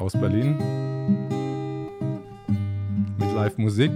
aus Berlin mit Live-Musik.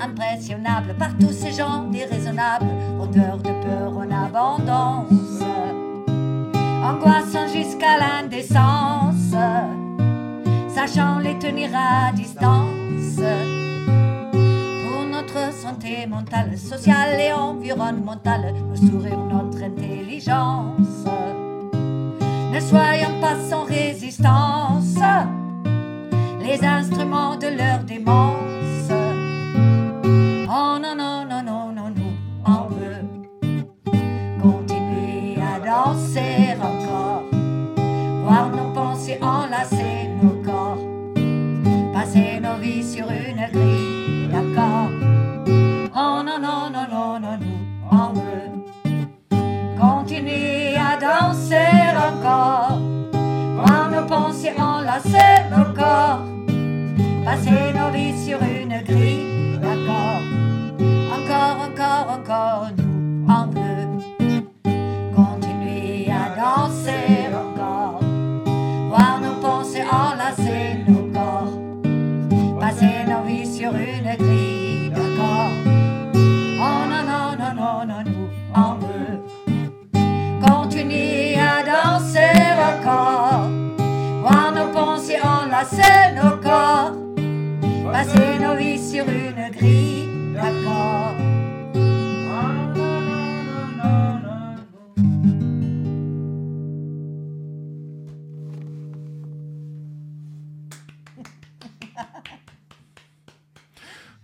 Impressionnables par tous ces gens déraisonnables, odeur de peur en abondance, angoissant jusqu'à l'indécence, sachant les tenir à distance. Pour notre santé mentale, sociale et environnementale, nous sourire notre intelligence. Ne soyons pas sans résistance, les instruments de leur démence. Oh non, non, non, non, non, nous, on veut continuer à danser encore, voir nos pensées enlacer nos corps, passer nos vies sur une grille, d'accord. Oh non, non, non, non, non, nous, on veut continuer à danser encore, voir nos pensées enlacer nos corps, passer nos vies sur une grille, d'accord. Encore, encore, nous, veut continuer à danser encore, voir nos pensées enlacer nos corps, passer nos vies sur une grille, d'accord. Oh non, non, non, non, non, nous, on veut continuer à danser encore, voir nos pensées enlacer nos corps, passer nos vies sur une grille, d'accord.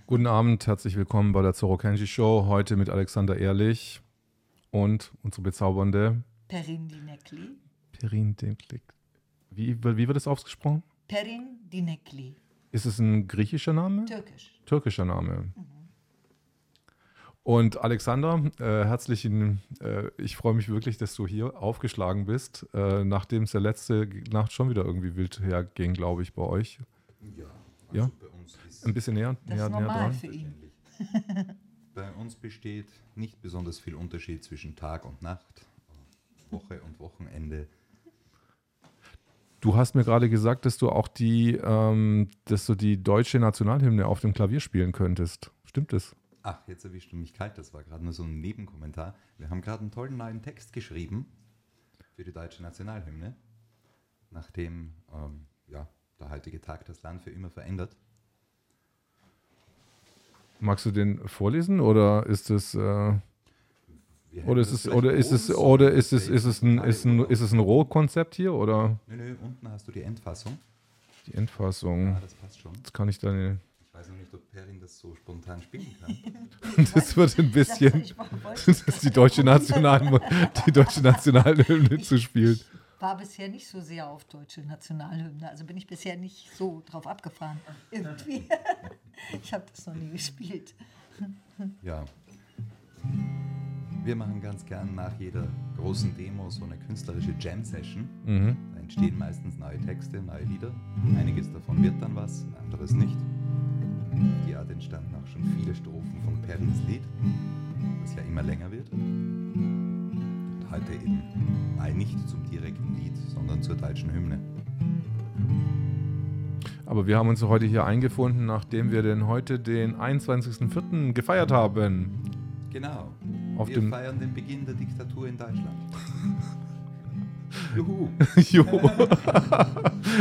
Guten Abend, herzlich willkommen bei der Zoro Kenji Show. Heute mit Alexander Ehrlich und unsere bezaubernde Perin Dinekli. Perin Dinklik. Wie, wie wird es ausgesprochen? Perin Dinekli. Ist es ein griechischer Name? Türkisch. Türkischer Name. Und Alexander, äh, herzlichen, äh, ich freue mich wirklich, dass du hier aufgeschlagen bist, äh, nachdem es der letzte Nacht schon wieder irgendwie wild herging, glaube ich, bei euch. Ja, Ja? also bei uns ist Ein bisschen näher, Das näher, ist näher dran. für ihn. Bei uns besteht nicht besonders viel Unterschied zwischen Tag und Nacht, Woche und Wochenende. Du hast mir gerade gesagt, dass du auch die, ähm, dass du die deutsche Nationalhymne auf dem Klavier spielen könntest. Stimmt das? Ach, jetzt erwischt du mich kalt, das war gerade nur so ein Nebenkommentar. Wir haben gerade einen tollen neuen Text geschrieben für die deutsche Nationalhymne, nachdem ähm, ja, der heutige Tag das Land für immer verändert. Magst du den vorlesen oder ist es äh, oder ist das es oder ist es oder ist es ist es ein ist ein, ist es ein Rohkonzept hier oder Nö, nö, unten hast du die Endfassung. die Endfassung? Ja, das passt schon. Jetzt kann ich deine. Ich weiß noch nicht, ob Perin das so spontan spielen kann. Das wird ein bisschen. Ich Das ist die deutsche National die deutsche Nationalhymne zu spielen. war bisher nicht so sehr auf deutsche Nationalhymne. Also bin ich bisher nicht so drauf abgefahren. Irgendwie. Ich habe das noch nie gespielt. Ja. Wir machen ganz gern nach jeder großen Demo so eine künstlerische Jam-Session. Mhm. Da entstehen meistens neue Texte, neue Lieder. Einiges davon wird dann was, anderes nicht. Auf die Art entstanden auch schon viele Strophen von Perrins Lied, das ja immer länger wird. Und heute eben mal nicht zum direkten Lied, sondern zur deutschen Hymne. Aber wir haben uns heute hier eingefunden, nachdem wir denn heute den 21.04. gefeiert haben. Genau. Auf wir feiern den Beginn der Diktatur in Deutschland. Juhu. jo.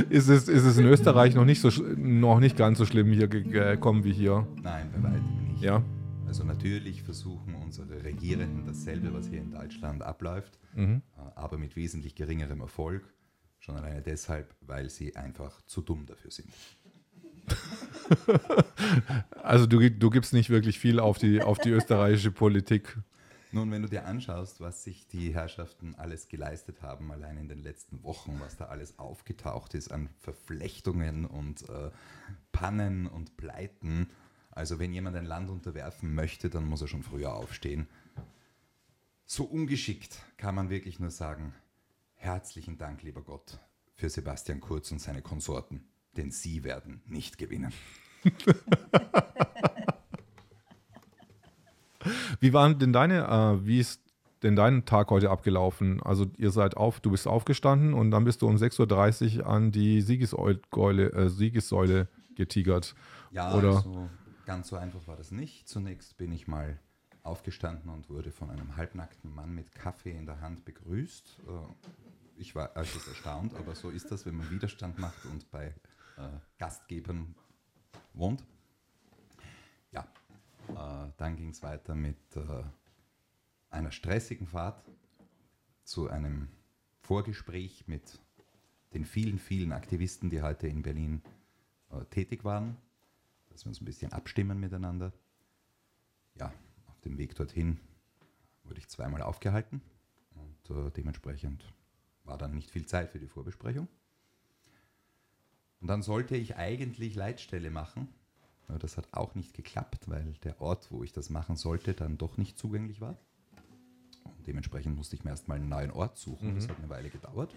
ist, es, ist es in Österreich noch nicht, so, noch nicht ganz so schlimm hier ge- gekommen wie hier? Nein, bei weitem nicht. Ja. Also natürlich versuchen unsere Regierenden dasselbe, was hier in Deutschland abläuft, Mhm. äh, aber mit wesentlich geringerem Erfolg. Schon alleine deshalb, weil sie einfach zu dumm dafür sind. Also du, du gibst nicht wirklich viel auf die, auf die österreichische Politik. Nun, wenn du dir anschaust, was sich die Herrschaften alles geleistet haben, allein in den letzten Wochen, was da alles aufgetaucht ist an Verflechtungen und äh, Pannen und Pleiten. Also wenn jemand ein Land unterwerfen möchte, dann muss er schon früher aufstehen. So ungeschickt kann man wirklich nur sagen, herzlichen Dank, lieber Gott, für Sebastian Kurz und seine Konsorten, denn sie werden nicht gewinnen. Wie waren denn deine, äh, wie ist denn dein Tag heute abgelaufen? Also ihr seid auf, du bist aufgestanden und dann bist du um 6.30 Uhr an die Siegessäule, äh, Siegessäule getigert. Ja, Oder- also ganz so einfach war das nicht. Zunächst bin ich mal aufgestanden und wurde von einem halbnackten Mann mit Kaffee in der Hand begrüßt. Äh, Ich war etwas erstaunt, aber so ist das, wenn man Widerstand macht und bei äh, Gastgebern wohnt. Ja, äh, dann ging es weiter mit äh, einer stressigen Fahrt zu einem Vorgespräch mit den vielen, vielen Aktivisten, die heute in Berlin äh, tätig waren, dass wir uns ein bisschen abstimmen miteinander. Ja, auf dem Weg dorthin wurde ich zweimal aufgehalten und äh, dementsprechend war dann nicht viel Zeit für die Vorbesprechung. Und dann sollte ich eigentlich Leitstelle machen. Aber das hat auch nicht geklappt, weil der Ort, wo ich das machen sollte, dann doch nicht zugänglich war. Und dementsprechend musste ich mir erstmal einen neuen Ort suchen. Das hat eine Weile gedauert.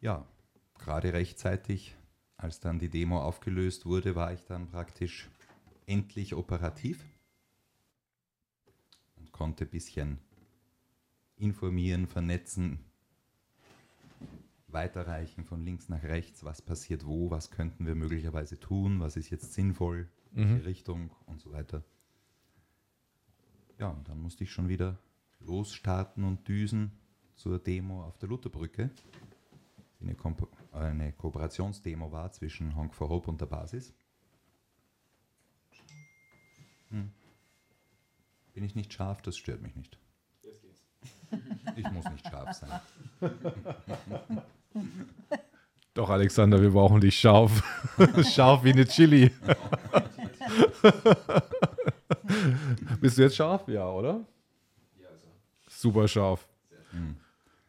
Ja, gerade rechtzeitig, als dann die Demo aufgelöst wurde, war ich dann praktisch endlich operativ und konnte ein bisschen informieren, vernetzen, weiterreichen von links nach rechts, was passiert wo, was könnten wir möglicherweise tun, was ist jetzt sinnvoll, welche Richtung und so weiter. Ja, und dann musste ich schon wieder losstarten und düsen zur Demo auf der Lutherbrücke, die eine, eine Kooperationsdemo war zwischen Honk for Hope und der Basis. Hm. Bin ich nicht scharf, das stört mich nicht. Ich muss nicht scharf sein. Doch, Alexander, wir brauchen dich scharf. scharf wie eine Chili. Bist du jetzt scharf? Ja, oder? Super scharf.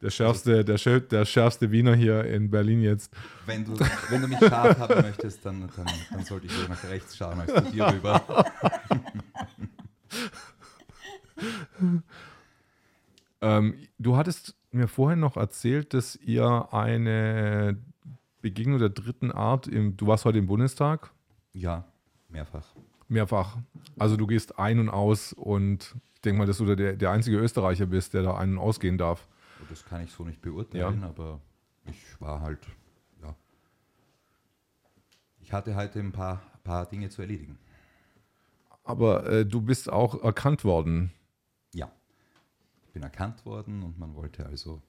Der schärfste, der, schär- der schärfste Wiener hier in Berlin jetzt. Wenn du, wenn du mich scharf haben möchtest, dann, dann, dann sollte ich wieder nach rechts schauen als zu dir rüber. Ähm, du hattest mir vorhin noch erzählt, dass ihr eine Begegnung der dritten Art, im, du warst heute im Bundestag, Ja, mehrfach. mehrfach. Also du gehst ein und aus und ich denke mal, dass du der, der einzige Österreicher bist, der da ein- und ausgehen darf. Das kann ich so nicht beurteilen, Ja. aber ich war halt, ja. Ich hatte heute ein paar, paar Dinge zu erledigen. Aber äh, du bist auch erkannt worden. Bin erkannt worden und man wollte also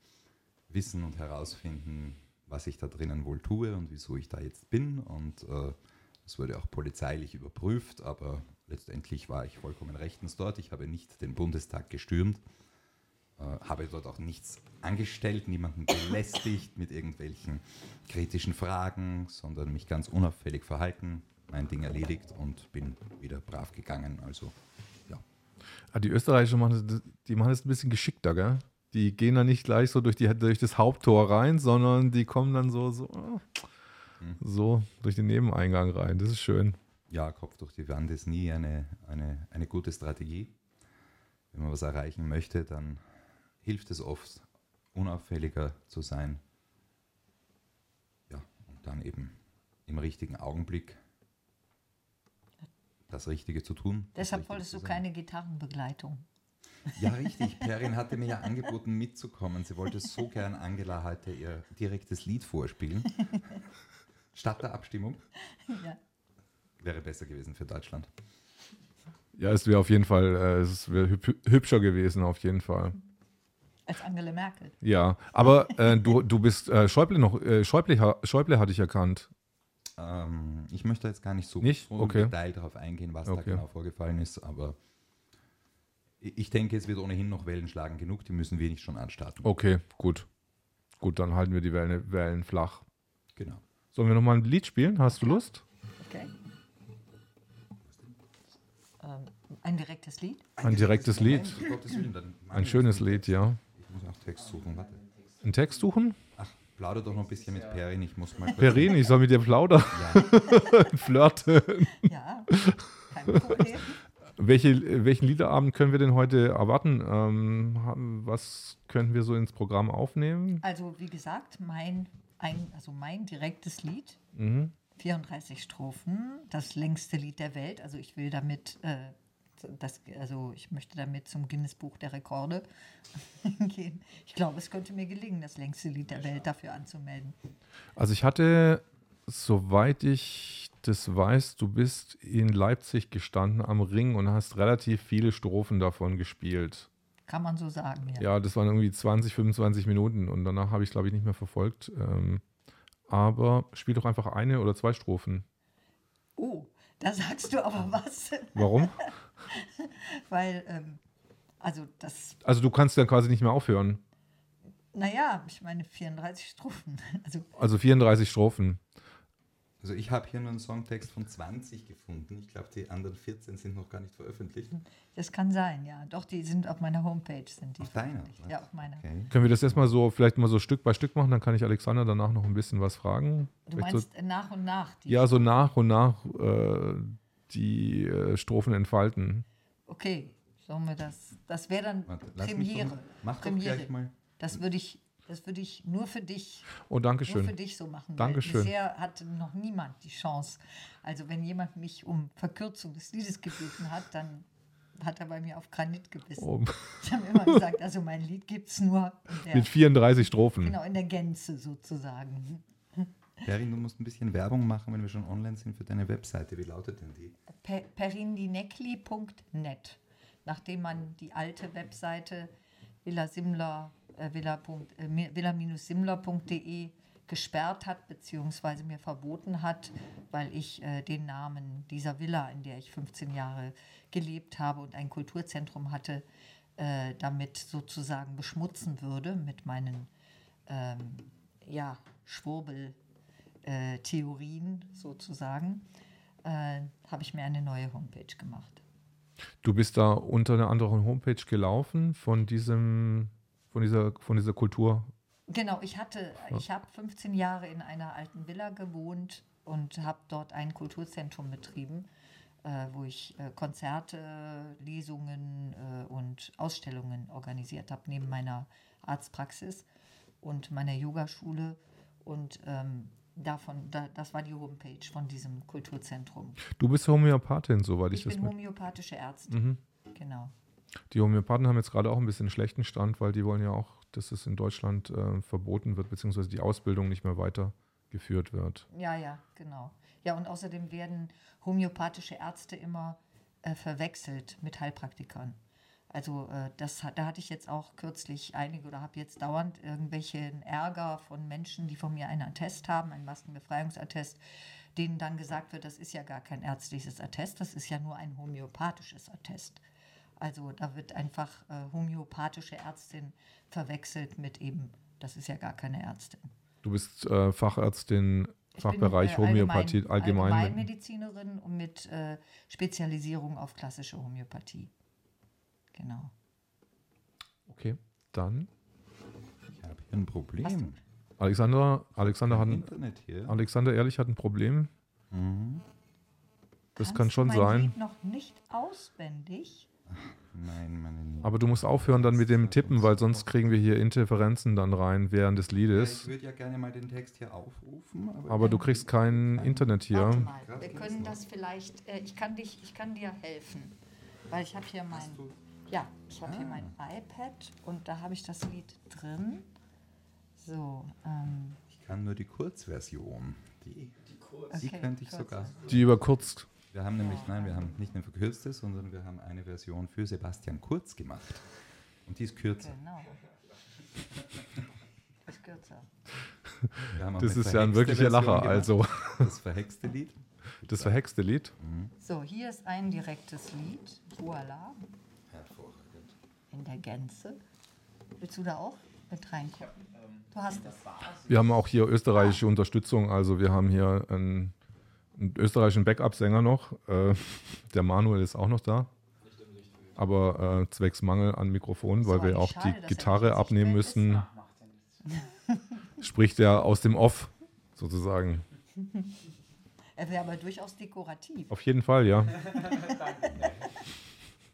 wissen und herausfinden, was ich da drinnen wohl tue und wieso ich da jetzt bin. Und äh, wurde auch polizeilich überprüft, aber letztendlich war ich vollkommen rechtens dort. Ich habe nicht den Bundestag gestürmt, äh, habe dort auch nichts angestellt, niemanden belästigt mit irgendwelchen kritischen Fragen, sondern mich ganz unauffällig verhalten, mein Ding erledigt und bin wieder brav gegangen. Also. Ah, Die Österreicher machen das, die machen das ein bisschen geschickter, gell? Die gehen da nicht gleich so durch, die, durch das Haupttor rein, sondern die kommen dann so, so, ah, so durch den Nebeneingang rein. Das ist schön. ja, Kopf durch die Wand ist nie eine, eine, eine gute Strategie. Wenn man was erreichen möchte, dann hilft es oft, unauffälliger zu sein. Ja, und dann eben im richtigen Augenblick das Richtige zu tun. Deshalb wolltest du keine Gitarrenbegleitung. Ja, richtig. Perrin hatte mir ja angeboten, mitzukommen. Sie wollte so gern Angela heute ihr direktes Lied vorspielen. Statt der Abstimmung. Ja. Wäre besser gewesen für Deutschland. Ja, es wäre auf jeden Fall, äh, es wäre hüb hübscher gewesen, auf jeden Fall. Als Angela Merkel. Ja, aber äh, du, du bist äh, Schäuble noch, äh, Schäuble, Schäuble hatte ich erkannt. Ähm, ich möchte jetzt gar nicht so, Nicht? so Okay. im Detail darauf eingehen, was da Okay. genau vorgefallen ist, aber ich denke, es wird ohnehin noch Wellen schlagen genug, die müssen wir nicht schon anstarten. Okay, gut. Gut, dann halten wir die Wellen, Wellen flach. Genau. Sollen wir nochmal ein Lied spielen? Hast du Lust? Okay. Ähm, ein direktes Lied? Ein direktes Lied. Ein schönes Lied, ja. Ich muss auch Text suchen, warte. Einen Text suchen? Ach, plauder doch noch ein bisschen mit Perrin, ich muss mal... Perin, ich soll mit dir plaudern, Ja, flirten. Ja, kein Problem. Welche, welchen Liederabend können wir denn heute erwarten? Ähm, haben- was können wir so ins Programm aufnehmen? Also wie gesagt, mein, ein, also mein direktes Lied, Mhm. 34 Strophen, das längste Lied der Welt. Also ich will damit, äh, das, also ich möchte damit zum Guinness-Buch der Rekorde gehen. Ich glaube, es könnte mir gelingen, das längste Lied der Welt dafür anzumelden. Also ich hatte, soweit ich das weiß, du bist in Leipzig gestanden am Ring und hast relativ viele Strophen davon gespielt. Kann man so sagen, ja. Ja, das waren irgendwie 20, 25 Minuten und danach habe ich es, glaube ich, nicht mehr verfolgt. Ähm, aber spiel doch einfach eine oder zwei Strophen. Oh, da sagst du aber was. Warum? Weil, ähm, also das, Also du kannst dann quasi nicht mehr aufhören. naja, ich meine 34 Strophen. Also Also 34 Strophen. also ich habe hier nur einen Songtext von 20 gefunden. Ich glaube, die anderen 14 sind noch gar nicht veröffentlicht. das kann sein, ja. Doch, die sind auf meiner Homepage. Sind die Auf deiner? Ja, auf meiner. Okay. Können wir das erstmal so, vielleicht mal so Stück bei Stück machen, dann kann ich Alexander danach noch ein bisschen was fragen. Du Vielleicht meinst äh, nach und nach? Die so, ja, so nach und nach äh, die äh, Strophen entfalten. Okay, sollen wir das? Das wäre dann Warte, Premiere. doch, mach doch Premiere. gleich mal. Das würde ich, das würde ich nur für dich, Oh, nur Dankeschön. für dich so machen. Dankeschön. Bisher hatte noch niemand die Chance. Also wenn jemand mich um Verkürzung des Liedes gebeten hat, dann hat er bei mir auf Granit gebissen. Oh, Ich habe immer gesagt, also mein Lied gibt es nur in der, mit 34 Strophen. genau, in der Gänze sozusagen. Perrin, du musst ein bisschen Werbung machen, wenn wir schon online sind für deine Webseite. Wie lautet denn die? Per- perindinekli.net. Nachdem man die alte Webseite Villa Simler, äh, Villa äh, gesperrt hat, beziehungsweise mir verboten hat, weil ich äh, den Namen dieser Villa, in der ich 15 Jahre gelebt habe und ein Kulturzentrum hatte, äh, damit sozusagen beschmutzen würde mit meinen ähm, ja, Schwurbel-Theorien sozusagen, äh, habe ich mir eine neue Homepage gemacht. Du bist da unter einer anderen Homepage gelaufen von diesem, von dieser, von dieser Kultur. Genau, ich hatte, ich habe 15 Jahre in einer alten Villa gewohnt und habe dort ein Kulturzentrum betrieben, äh, wo ich äh, Konzerte, Lesungen äh, und Ausstellungen organisiert habe, neben meiner Arztpraxis und meiner Yogaschule. Und ähm, davon, da, das war die Homepage von diesem Kulturzentrum. Du bist Homöopathin, soweit ich, Ich das bin mit. homöopathische Ärztin. Mhm. Genau. Die Homöopathen haben jetzt gerade auch ein bisschen schlechten Stand, weil die wollen ja auch, dass es in Deutschland äh, verboten wird, beziehungsweise die Ausbildung nicht mehr weitergeführt wird. Ja, ja, genau. Ja, und außerdem werden homöopathische Ärzte immer äh, verwechselt mit Heilpraktikern. Also äh, das, hat- da hatte ich jetzt auch kürzlich einige oder habe jetzt dauernd irgendwelchen Ärger von Menschen, die von mir einen Attest haben, einen Maskenbefreiungsattest, denen dann gesagt wird, das ist ja gar kein ärztliches Attest, das ist ja nur ein homöopathisches Attest. Also da wird einfach äh, homöopathische Ärztin verwechselt mit eben, das ist ja gar keine Ärztin. Du bist äh, Fachärztin, Ich Fachbereich bin, äh, Homöopathie, allgemein. Allgemeinmedizinerin und mit äh, Spezialisierung auf klassische Homöopathie. Genau. okay, dann. Ich habe hier ein Problem. Alexander, Alexander, hat ein, Internet hier. Alexander Ehrlich hat ein Problem. Mhm. Das Kannst kann du schon mein sein. Lied noch nicht auswendig. Nein, meine Lieben. Aber du musst aufhören dann mit dem Tippen, weil sonst kriegen wir hier Interferenzen dann rein während des Ja, Liedes. ich würde ja gerne mal den Text hier aufrufen. Aber, Aber du kriegst kein Internet Warte hier. mal, wir können das vielleicht, äh, ich kann dich, ich kann dir helfen. Weil ich habe hier mein, Hast du- ja, ich habe hier Ah. mein iPad und da habe ich das Lied drin. So, ähm, Ich kann nur die Kurzversion. Die, die Okay, könnte ich kurz. sogar. Die überkürzt. Wir haben nämlich, nein, wir haben nicht eine verkürzte, sondern wir haben eine Version für Sebastian Kurz gemacht. Und die ist kürzer. genau. Ist kürzer. Das ist ja ein wirklicher Version Lacher. gemacht. Also, Das verhexte Lied. das verhexte Lied. So, hier ist ein direktes Lied. Voila. In der Gänze. Willst du da auch mit reinkommen? Du hast es. Wir haben auch hier österreichische Unterstützung. Also, wir haben hier einen, einen österreichischen Backup-Sänger noch. Äh, der Manuel ist auch noch da. Aber äh, zwecks Mangel an Mikrofon, weil So, wir auch schade, die Gitarre abnehmen müssen, spricht er aus dem Off sozusagen. Er wäre aber durchaus dekorativ. Auf jeden Fall, ja.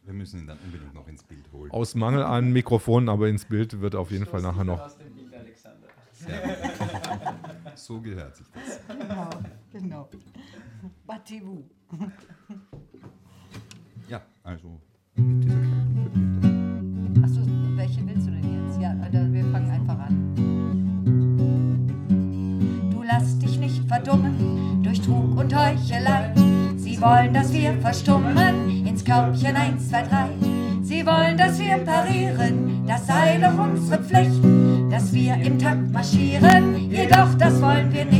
Wir müssen ihn dann unbedingt noch ins Bild holen. Aus Mangel an Mikrofon, aber ins Bild wird auf jeden Fall nachher noch. Aus dem Bild, Alexander. Sehr gut. so gehört sich das. Genau, genau. Battez-vous. Ja, also mit dieser kleinen Bitte. Achso, welche willst du denn jetzt? Ja, oder wir fangen einfach an. Du lass dich nicht verdummen durch Trug und Heuchelei. Sie wollen, dass wir verstummen ins Körbchen 1, 2, 3. Sie wollen, dass wir parieren, das sei doch unsere Pflicht. Dass wir im Takt marschieren, jedoch das wollen wir nicht.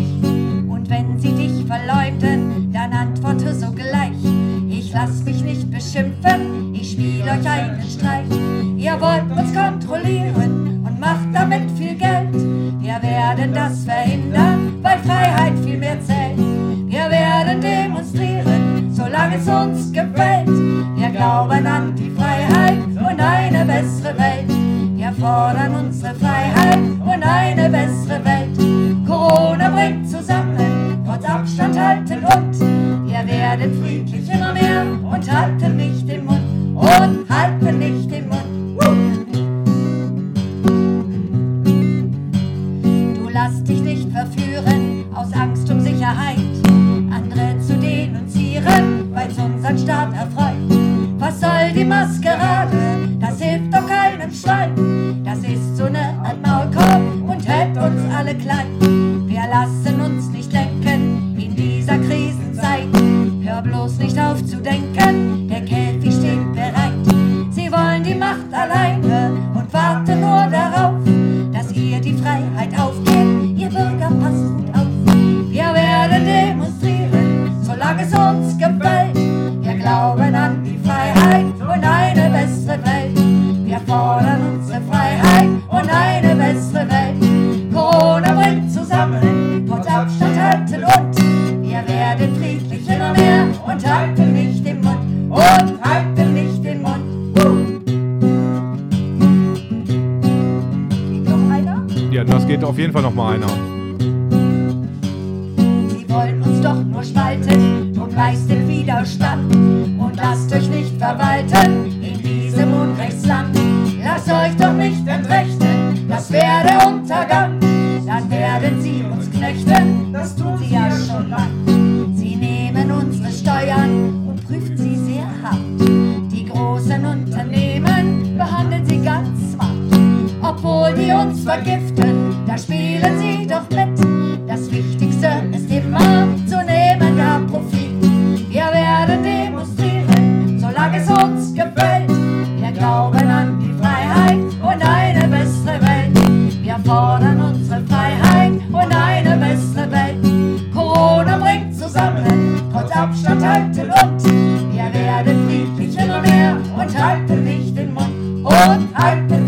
Trotz Abstand halten und wir werden friedlich immer mehr und halten nicht den Mund und halten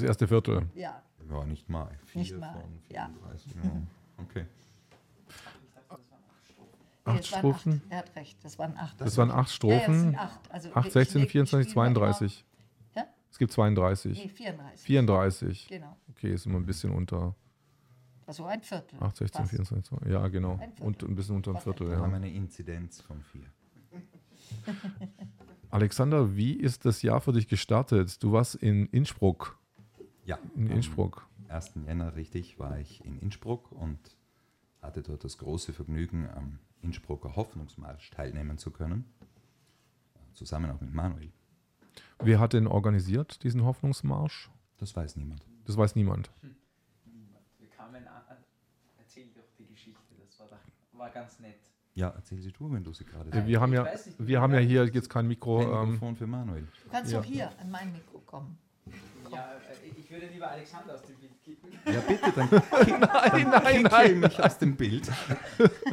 das erste Viertel. Ja. Ja, nicht mal. Vier Nicht mal, von ja. 34. Ja. Okay. Nee, Acht waren Strophen? Acht. Er hat recht, das waren acht. Das waren acht Ja, ja, Strophen. sind acht. Also 8, ich 16, leg- ich 24, spiel mal immer- 32. Ja? Es gibt 32. Nee, 34. 34. Genau. Okay, ist immer ein bisschen unter Also ein Viertel. 8, 16, Fast. 24. 20. Ja, genau. Ein. Und ein bisschen unter einem Viertel, Wir haben ja. eine Inzidenz von vier. Alexander, wie ist das Jahr für dich gestartet? Du warst in Innsbruck. Ja. In am Innsbruck. 1. Jänner, richtig, war ich in Innsbruck und hatte dort das große Vergnügen, am Innsbrucker Hoffnungsmarsch teilnehmen zu können. Zusammen auch mit Manuel. Wer hat denn organisiert diesen Hoffnungsmarsch? Das weiß niemand. Das weiß niemand. Wir kamen an, erzähl doch die Geschichte, das war, doch, war ganz nett. Ja, erzähl sie du, wenn du sie gerade Äh, Wir haben ja, nicht, wir haben ja hier jetzt kein Mikro. Ein Ähm, Mikrofon für Manuel. Du kannst Ja. doch hier an mein Mikro kommen. Ja, äh, ich würde lieber Alexander aus dem Bild. Ja, bitte, dann, nein, nein, kick mich aus dem Bild.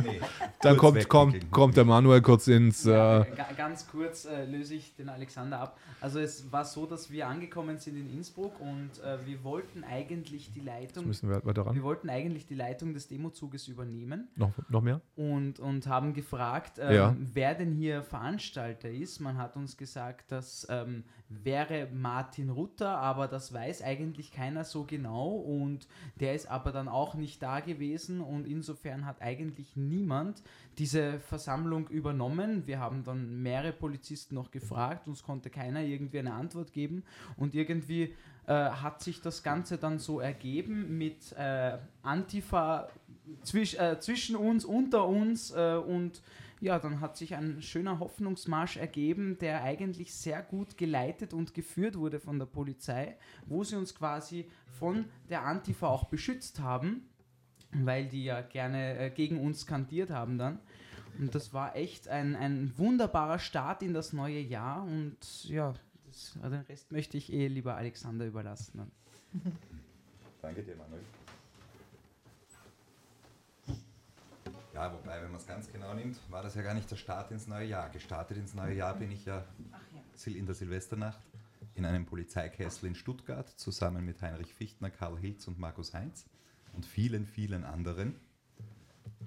Nee, dann kommt, kommt, kommt der Manuel kurz ins. Ja, Äh, ga- ganz kurz äh, löse ich den Alexander ab. Also es war so, dass wir angekommen sind in Innsbruck und äh, wir wollten eigentlich die jetzt Leitung, müssen wir weiter wir ran. wollten eigentlich die Leitung des Demozuges übernehmen Noch, noch mehr? und, und haben gefragt, ähm, Ja. wer denn hier Veranstalter ist. Man hat uns gesagt, das ähm, wäre Martin Rutter, aber das weiß eigentlich keiner so genau und der ist aber dann auch nicht da gewesen. Und insofern hat eigentlich niemand diese Versammlung übernommen. Wir haben dann mehrere Polizisten noch gefragt, uns konnte keiner irgendwie eine Antwort geben. Und irgendwie äh, hat sich das Ganze dann so ergeben mit äh, Antifa zwisch, äh, zwischen uns, unter uns äh, und ja, dann hat sich ein schöner Hoffnungsmarsch ergeben, der eigentlich sehr gut geleitet und geführt wurde von der Polizei, wo sie uns quasi von der Antifa auch beschützt haben, weil die ja gerne äh, gegen uns kandiert haben dann. Und das war echt ein, ein wunderbarer Start in das neue Jahr und ja, das, also den Rest möchte ich eh lieber Alexander überlassen. Danke dir, Manuel. Ja, wobei, wenn man es ganz genau nimmt, war das ja gar nicht der Start ins neue Jahr. Gestartet ins neue Jahr bin ich ja Sil- in der Silvesternacht in einem Polizeikessel in Stuttgart zusammen mit Heinrich Fichtner, Karl Hilz und Markus Heinz und vielen, vielen anderen.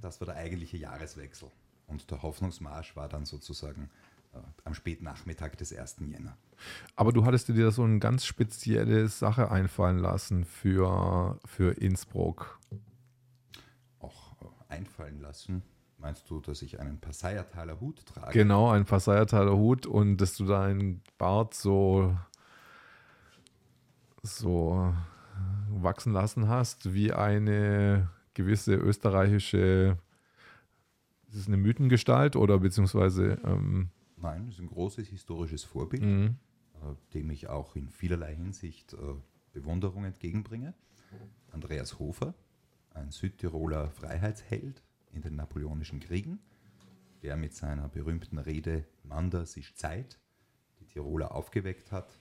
Das war der eigentliche Jahreswechsel. Und der Hoffnungsmarsch war dann sozusagen äh, am Spätnachmittag des 1. Jänner. Aber du hattest dir so eine ganz spezielle Sache einfallen lassen für, für Innsbruck. Einfallen lassen. Meinst du, dass ich einen Passaiertaler Hut trage? Genau, ein Passaiertaler Hut und dass du deinen Bart so, so wachsen lassen hast, wie eine gewisse österreichische, ist es eine Mythengestalt oder beziehungsweise ähm, Nein, das ist ein großes historisches Vorbild, mh, äh, dem ich auch in vielerlei Hinsicht äh, Bewunderung entgegenbringe. Andreas Hofer, ein Südtiroler Freiheitsheld in den Napoleonischen Kriegen, der mit seiner berühmten Rede Manders ist Zeit die Tiroler aufgeweckt hat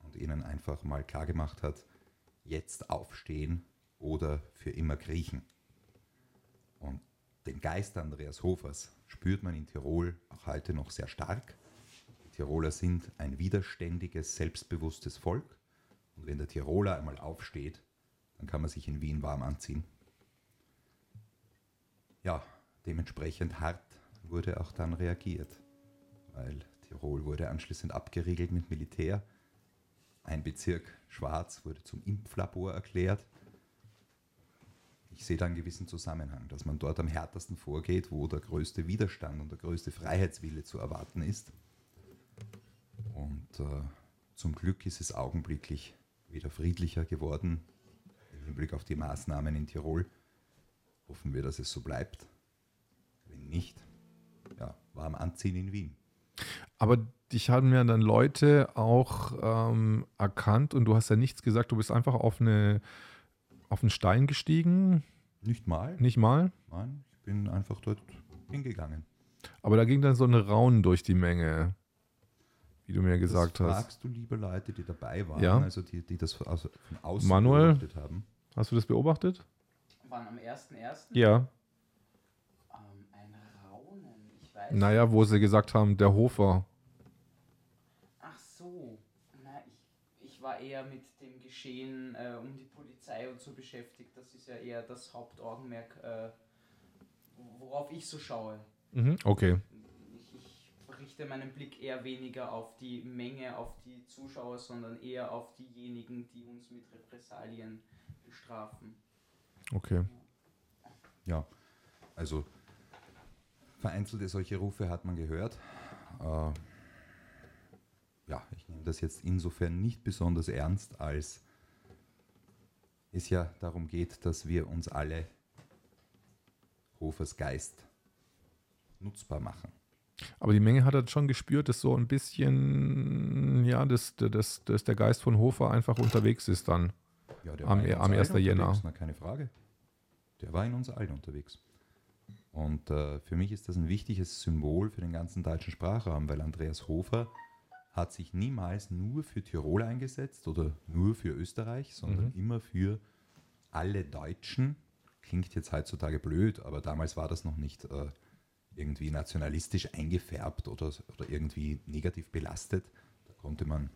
und ihnen einfach mal klargemacht hat, jetzt aufstehen oder für immer kriechen. Und den Geist Andreas Hofers spürt man in Tirol auch heute noch sehr stark. Die Tiroler sind ein widerständiges, selbstbewusstes Volk. Und wenn der Tiroler einmal aufsteht, dann kann man sich in Wien warm anziehen. Ja, dementsprechend hart wurde auch dann reagiert, weil Tirol wurde anschließend abgeriegelt mit Militär. Ein Bezirk Schwarz wurde zum Impflabor erklärt. Ich sehe da einen gewissen Zusammenhang, dass man dort am härtesten vorgeht, wo der größte Widerstand und der größte Freiheitswille zu erwarten ist. Und äh, zum Glück ist es augenblicklich wieder friedlicher geworden im Hinblick auf die Maßnahmen in Tirol. Hoffen wir, dass es so bleibt. Wenn nicht, ja, warm anziehen in Wien. Aber dich haben ja dann Leute auch ähm, erkannt und du hast ja nichts gesagt, du bist einfach auf, eine, auf einen Stein gestiegen, Nicht mal, nicht mal. nein, ich bin einfach dort hingegangen. Aber da ging dann so eine Raunen durch die Menge, wie du mir gesagt das hast. fragst du liebe Leute, die dabei waren, Ja. also die, die das von außen Manuel? beobachtet haben. Hast du das beobachtet? Wann am 1.1.? Ja. Ähm, ein Raunen, ich weiß. Naja, wo sie gesagt haben, der Hofer. Ach so. Na, ich, ich war eher mit dem Geschehen äh, um die Polizei und so beschäftigt. Das ist ja eher das Hauptaugenmerk, äh, worauf ich so schaue. Mhm, okay. Ich, ich richte meinen Blick eher weniger auf die Menge, auf die Zuschauer, sondern eher auf diejenigen, die uns mit Repressalien bestrafen. Okay. Ja, also vereinzelte solche Rufe hat man gehört. Äh, ja, ich nehme das jetzt insofern nicht besonders ernst, als es ja darum geht, dass wir uns alle Hofers Geist nutzbar machen. Aber die Menge hat halt schon gespürt, dass so ein bisschen, ja, dass, dass, dass der Geist von Hofer einfach unterwegs ist dann. Ja, der Am- war in am uns 1. allen Jänner. Na, keine Frage. Der war in uns allen unterwegs. Und äh, für mich ist das ein wichtiges Symbol für den ganzen deutschen Sprachraum, weil Andreas Hofer hat sich niemals nur für Tirol eingesetzt oder nur für Österreich, sondern immer für alle Deutschen. Klingt jetzt heutzutage blöd, aber damals war das noch nicht äh, irgendwie nationalistisch eingefärbt oder, oder irgendwie negativ belastet. Da konnte man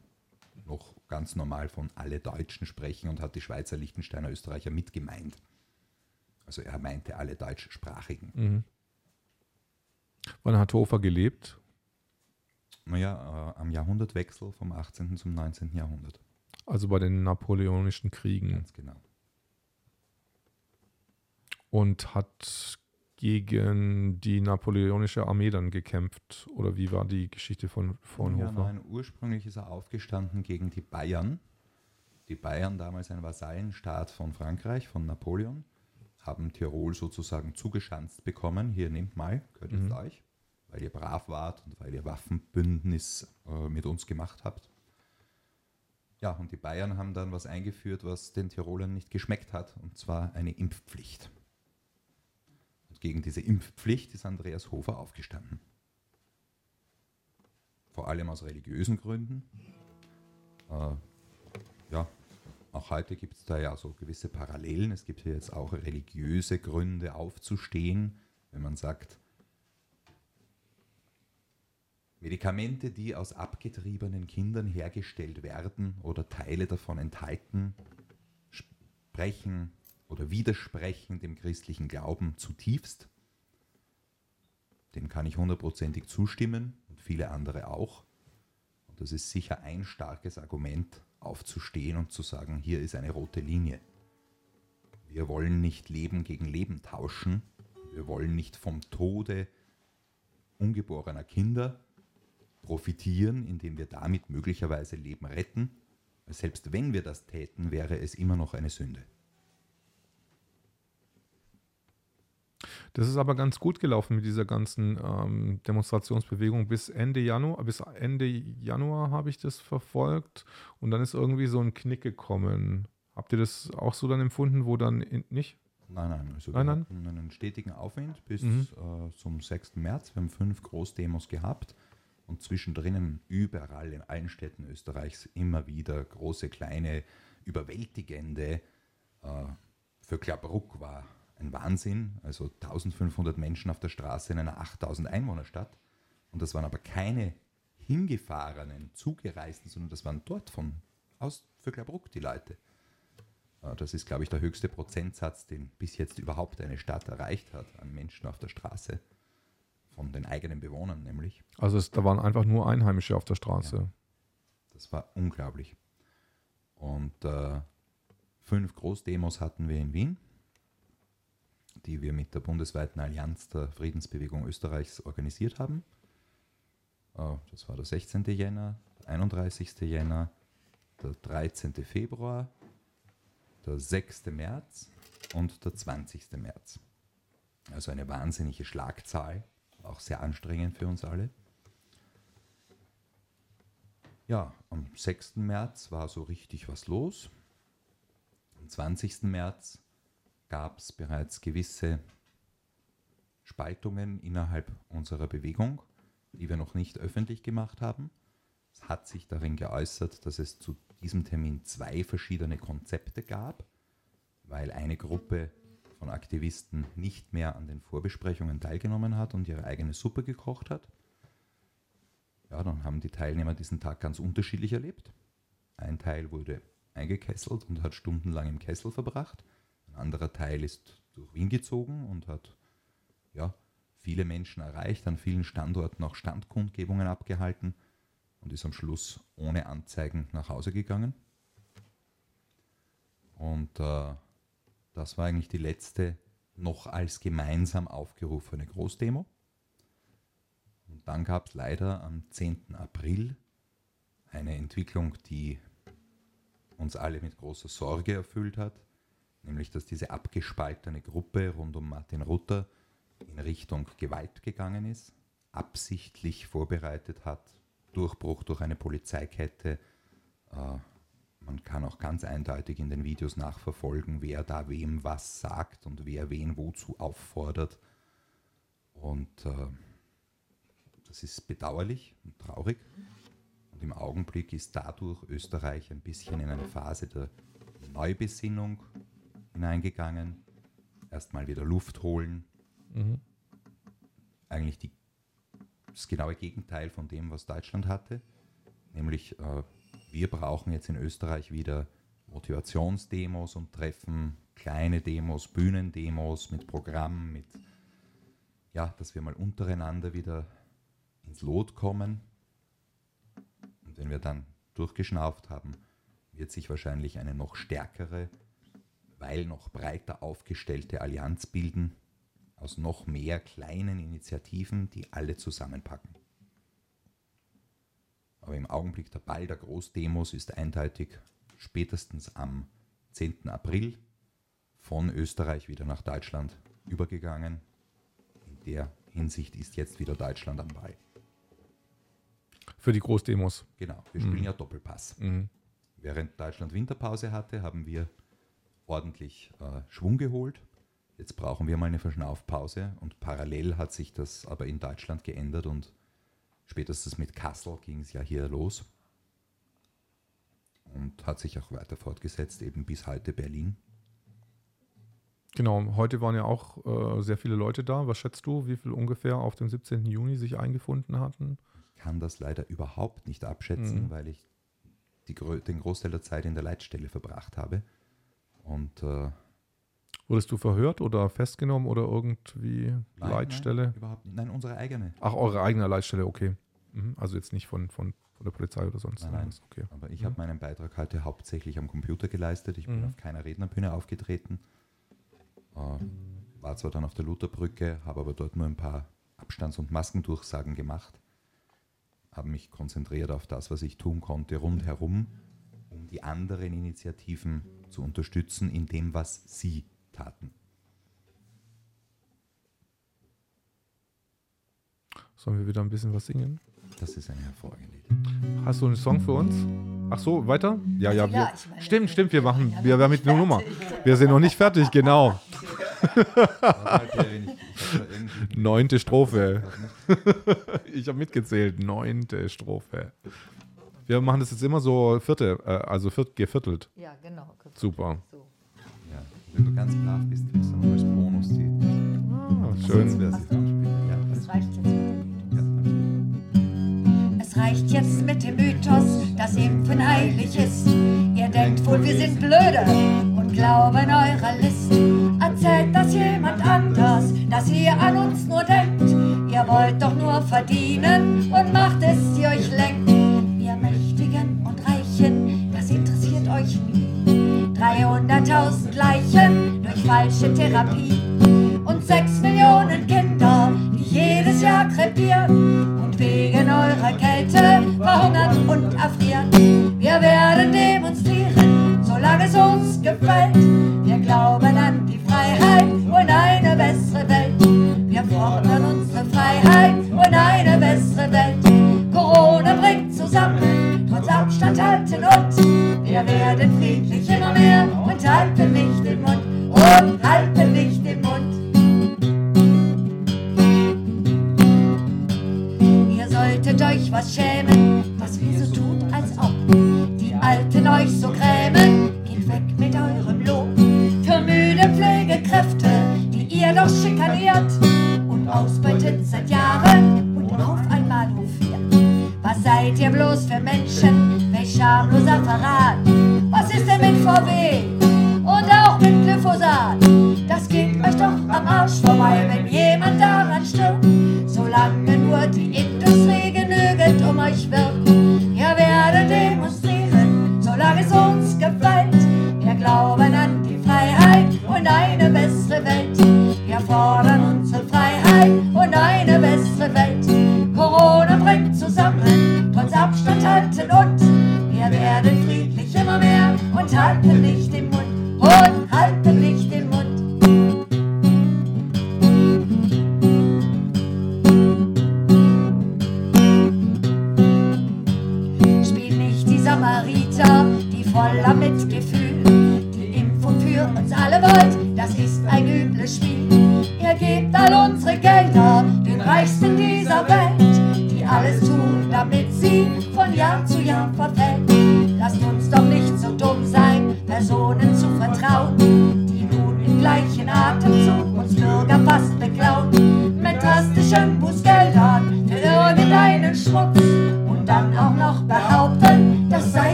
noch ganz normal von alle Deutschen sprechen und hat die Schweizer, Liechtensteiner, Österreicher mitgemeint. Also er meinte alle Deutschsprachigen. Mhm. Wann hat Hofer gelebt? Naja, äh, am Jahrhundertwechsel vom 18. zum 19. Jahrhundert. Also bei den Napoleonischen Kriegen. Ganz genau. Und hat gegen die napoleonische Armee dann gekämpft. Oder wie war die Geschichte von, von ja, nein, ursprünglich ist er aufgestanden gegen die Bayern. Die Bayern, damals ein Vasallenstaat von Frankreich, von Napoleon, haben Tirol sozusagen zugeschanzt bekommen. Hier nehmt mal, gehört jetzt Mhm. euch, weil ihr brav wart und weil ihr Waffenbündnis äh, mit uns gemacht habt. Ja, und die Bayern haben dann was eingeführt, was den Tirolern nicht geschmeckt hat, und zwar eine Impfpflicht. Gegen diese Impfpflicht ist Andreas Hofer aufgestanden. Vor allem aus religiösen Gründen. Äh, ja, auch heute gibt es da ja so gewisse Parallelen. Es gibt hier jetzt auch religiöse Gründe aufzustehen, wenn man sagt, Medikamente, die aus abgetriebenen Kindern hergestellt werden oder Teile davon enthalten, sprechen oder widersprechen dem christlichen Glauben zutiefst. dem kann ich hundertprozentig zustimmen und viele andere auch. Und das ist sicher ein starkes Argument, aufzustehen und zu sagen, hier ist eine rote Linie. Wir wollen nicht Leben gegen Leben tauschen. Wir wollen nicht vom Tode ungeborener Kinder profitieren, indem wir damit möglicherweise Leben retten. Selbst wenn wir das täten, wäre es immer noch eine Sünde. Das ist aber ganz gut gelaufen mit dieser ganzen ähm, Demonstrationsbewegung. Bis Ende Januar, bis Ende Januar habe ich das verfolgt und dann ist irgendwie so ein Knick gekommen. Habt ihr das auch so dann empfunden, wo dann in, nicht? Nein, nein, also Nein, wir nein. hatten einen stetigen Aufwind bis Mhm. äh, zum 6. März. Wir haben fünf Großdemos gehabt und zwischendrin überall in allen Städten Österreichs immer wieder große, kleine, überwältigende. Äh, für Klappruck war ein Wahnsinn, also 1500 Menschen auf der Straße in einer 8000 Einwohnerstadt. Und das waren aber keine hingefahrenen, zugereisten, sondern das waren dort von aus für Klappruck die Leute. Äh, Das ist, glaube ich, der höchste Prozentsatz, den bis jetzt überhaupt eine Stadt erreicht hat an Menschen auf der Straße. Von den eigenen Bewohnern nämlich. Also es, da waren einfach nur Einheimische auf der Straße. Das war unglaublich. Und äh, fünf Großdemos hatten wir in Wien, die wir mit der bundesweiten Allianz der Friedensbewegung Österreichs organisiert haben. Äh, das war der 16. Jänner, der 31. Jänner, der 13. Februar, der 6. März und der 20. März. Also eine wahnsinnige Schlagzahl, auch sehr anstrengend für uns alle. Ja, am 6. März war so richtig was los. Am 20. März gab es bereits gewisse Spaltungen innerhalb unserer Bewegung, die wir noch nicht öffentlich gemacht haben. Es hat sich darin geäußert, dass es zu diesem Termin zwei verschiedene Konzepte gab, weil eine Gruppe von Aktivisten nicht mehr an den Vorbesprechungen teilgenommen hat und ihre eigene Suppe gekocht hat. Ja, dann haben die Teilnehmer diesen Tag ganz unterschiedlich erlebt. Ein Teil wurde eingekesselt und hat stundenlang im Kessel verbracht. Ein anderer Teil ist durch Wien gezogen und hat ja, viele Menschen erreicht, an vielen Standorten auch Standkundgebungen abgehalten und ist am Schluss ohne Anzeigen nach Hause gegangen. Und äh, das war eigentlich die letzte noch als gemeinsam aufgerufene Großdemo. Und dann gab es leider am 10. April eine Entwicklung, die uns alle mit großer Sorge erfüllt hat, nämlich dass diese abgespaltene Gruppe rund um Martin Rutter in Richtung Gewalt gegangen ist, absichtlich vorbereitet hat, Durchbruch durch eine Polizeikette. Äh, man kann auch ganz eindeutig in den Videos nachverfolgen, wer da wem was sagt und wer wen wozu auffordert. Und äh, das ist bedauerlich und traurig. Und im Augenblick ist dadurch Österreich ein bisschen in eine Phase der Neubesinnung hineingegangen. Erstmal wieder Luft holen. Mhm. Eigentlich die, das genaue Gegenteil von dem, was Deutschland hatte. Nämlich, äh, wir brauchen jetzt in Österreich wieder Motivationsdemos und Treffen, kleine Demos, Bühnendemos mit Programm, mit, ja, dass wir mal untereinander wieder ins Lot kommen. Und wenn wir dann durchgeschnauft haben, wird sich wahrscheinlich eine noch stärkere, weil noch breiter aufgestellte Allianz bilden aus noch mehr kleinen Initiativen, die alle zusammenpacken. Aber im Augenblick der Ball der Großdemos ist eindeutig spätestens am 10. April von Österreich wieder nach Deutschland übergegangen. In der Hinsicht ist jetzt wieder Deutschland am Ball. Für die Großdemos. Genau, wir spielen ja Doppelpass. Mhm. Während Deutschland Winterpause hatte, haben wir ordentlich äh, Schwung geholt. Jetzt brauchen wir mal eine Verschnaufpause und parallel hat sich das aber in Deutschland geändert und spätestens mit Kassel ging es ja hier los und hat sich auch weiter fortgesetzt, eben bis heute Berlin. Genau, heute waren ja auch äh, sehr viele Leute da. Was schätzt du, wie viel ungefähr auf dem 17. Juni sich eingefunden hatten? Ich kann das leider überhaupt nicht abschätzen, Mhm. weil ich die, den Großteil der Zeit in der Leitstelle verbracht habe. Und äh, Wurdest du verhört oder festgenommen oder irgendwie Nein, Leitstelle? Nein, überhaupt nicht. Nein, unsere eigene. Ach, eure eigene Leitstelle, okay. Mhm. Also jetzt nicht von, von, von der Polizei oder sonst Nein, nein. Okay. Aber ich Mhm. habe meinen Beitrag heute hauptsächlich am Computer geleistet. Ich bin Mhm. auf keiner Rednerbühne aufgetreten. Äh, war zwar dann auf der Lutherbrücke, habe aber dort nur ein paar Abstands- und Maskendurchsagen gemacht. Habe mich konzentriert auf das, was ich tun konnte rundherum, um die anderen Initiativen zu unterstützen in dem, was sie taten. Sollen wir wieder ein bisschen was singen? Das ist ein hervorragendes Lied. Hast du einen Song für uns? Ach so, weiter? Ja, ja. Ja, Wir, ich meine, stimmt, stimmt. Wir machen, ja wir haben mit einer Nummer. Wir sind noch nicht fertig, genau. Neunte Strophe. Ich habe mitgezählt. Neunte Strophe. Wir machen das jetzt immer so vierte, äh, also viert, geviertelt. Ja, genau. Super. So. Ja, wenn du ganz brav bist, kriegst du noch als Bonus die Ah, schön. Ja, Das reicht jetzt mit dem ja, Es reicht jetzt mit dem Mythos, dass Impfen heilig ist. Ihr denkt wohl, wir sind blöde und glauben eurer List. Erzählt das jemand anders, dass ihr an uns nur denkt. Ihr wollt doch nur verdienen und macht es, die euch lenkt. 300.000 Leichen durch falsche Therapie und 6 Millionen Kinder, die jedes Jahr krepieren und wegen eurer Kälte verhungern und erfrieren. Wir werden demonstrieren, solange es uns gefällt. Wir glauben an die Freiheit und eine bessere Welt. Wir fordern unsere Freiheit und eine bessere Welt. Corona bringt zusammen, trotz Abstand halten und wir werden friedlich immer mehr und halten nicht den Mund und halten nicht den Mund. Ihr solltet euch was schämen, was wir so tut, als ob die Alten euch so grämen. Geht weg mit eurem Lob für müde Pflegekräfte, die ihr doch schikaniert und ausbeutet seit Jahren und auf einmal hofiert. Was seid ihr bloß für Menschen? Welch ราช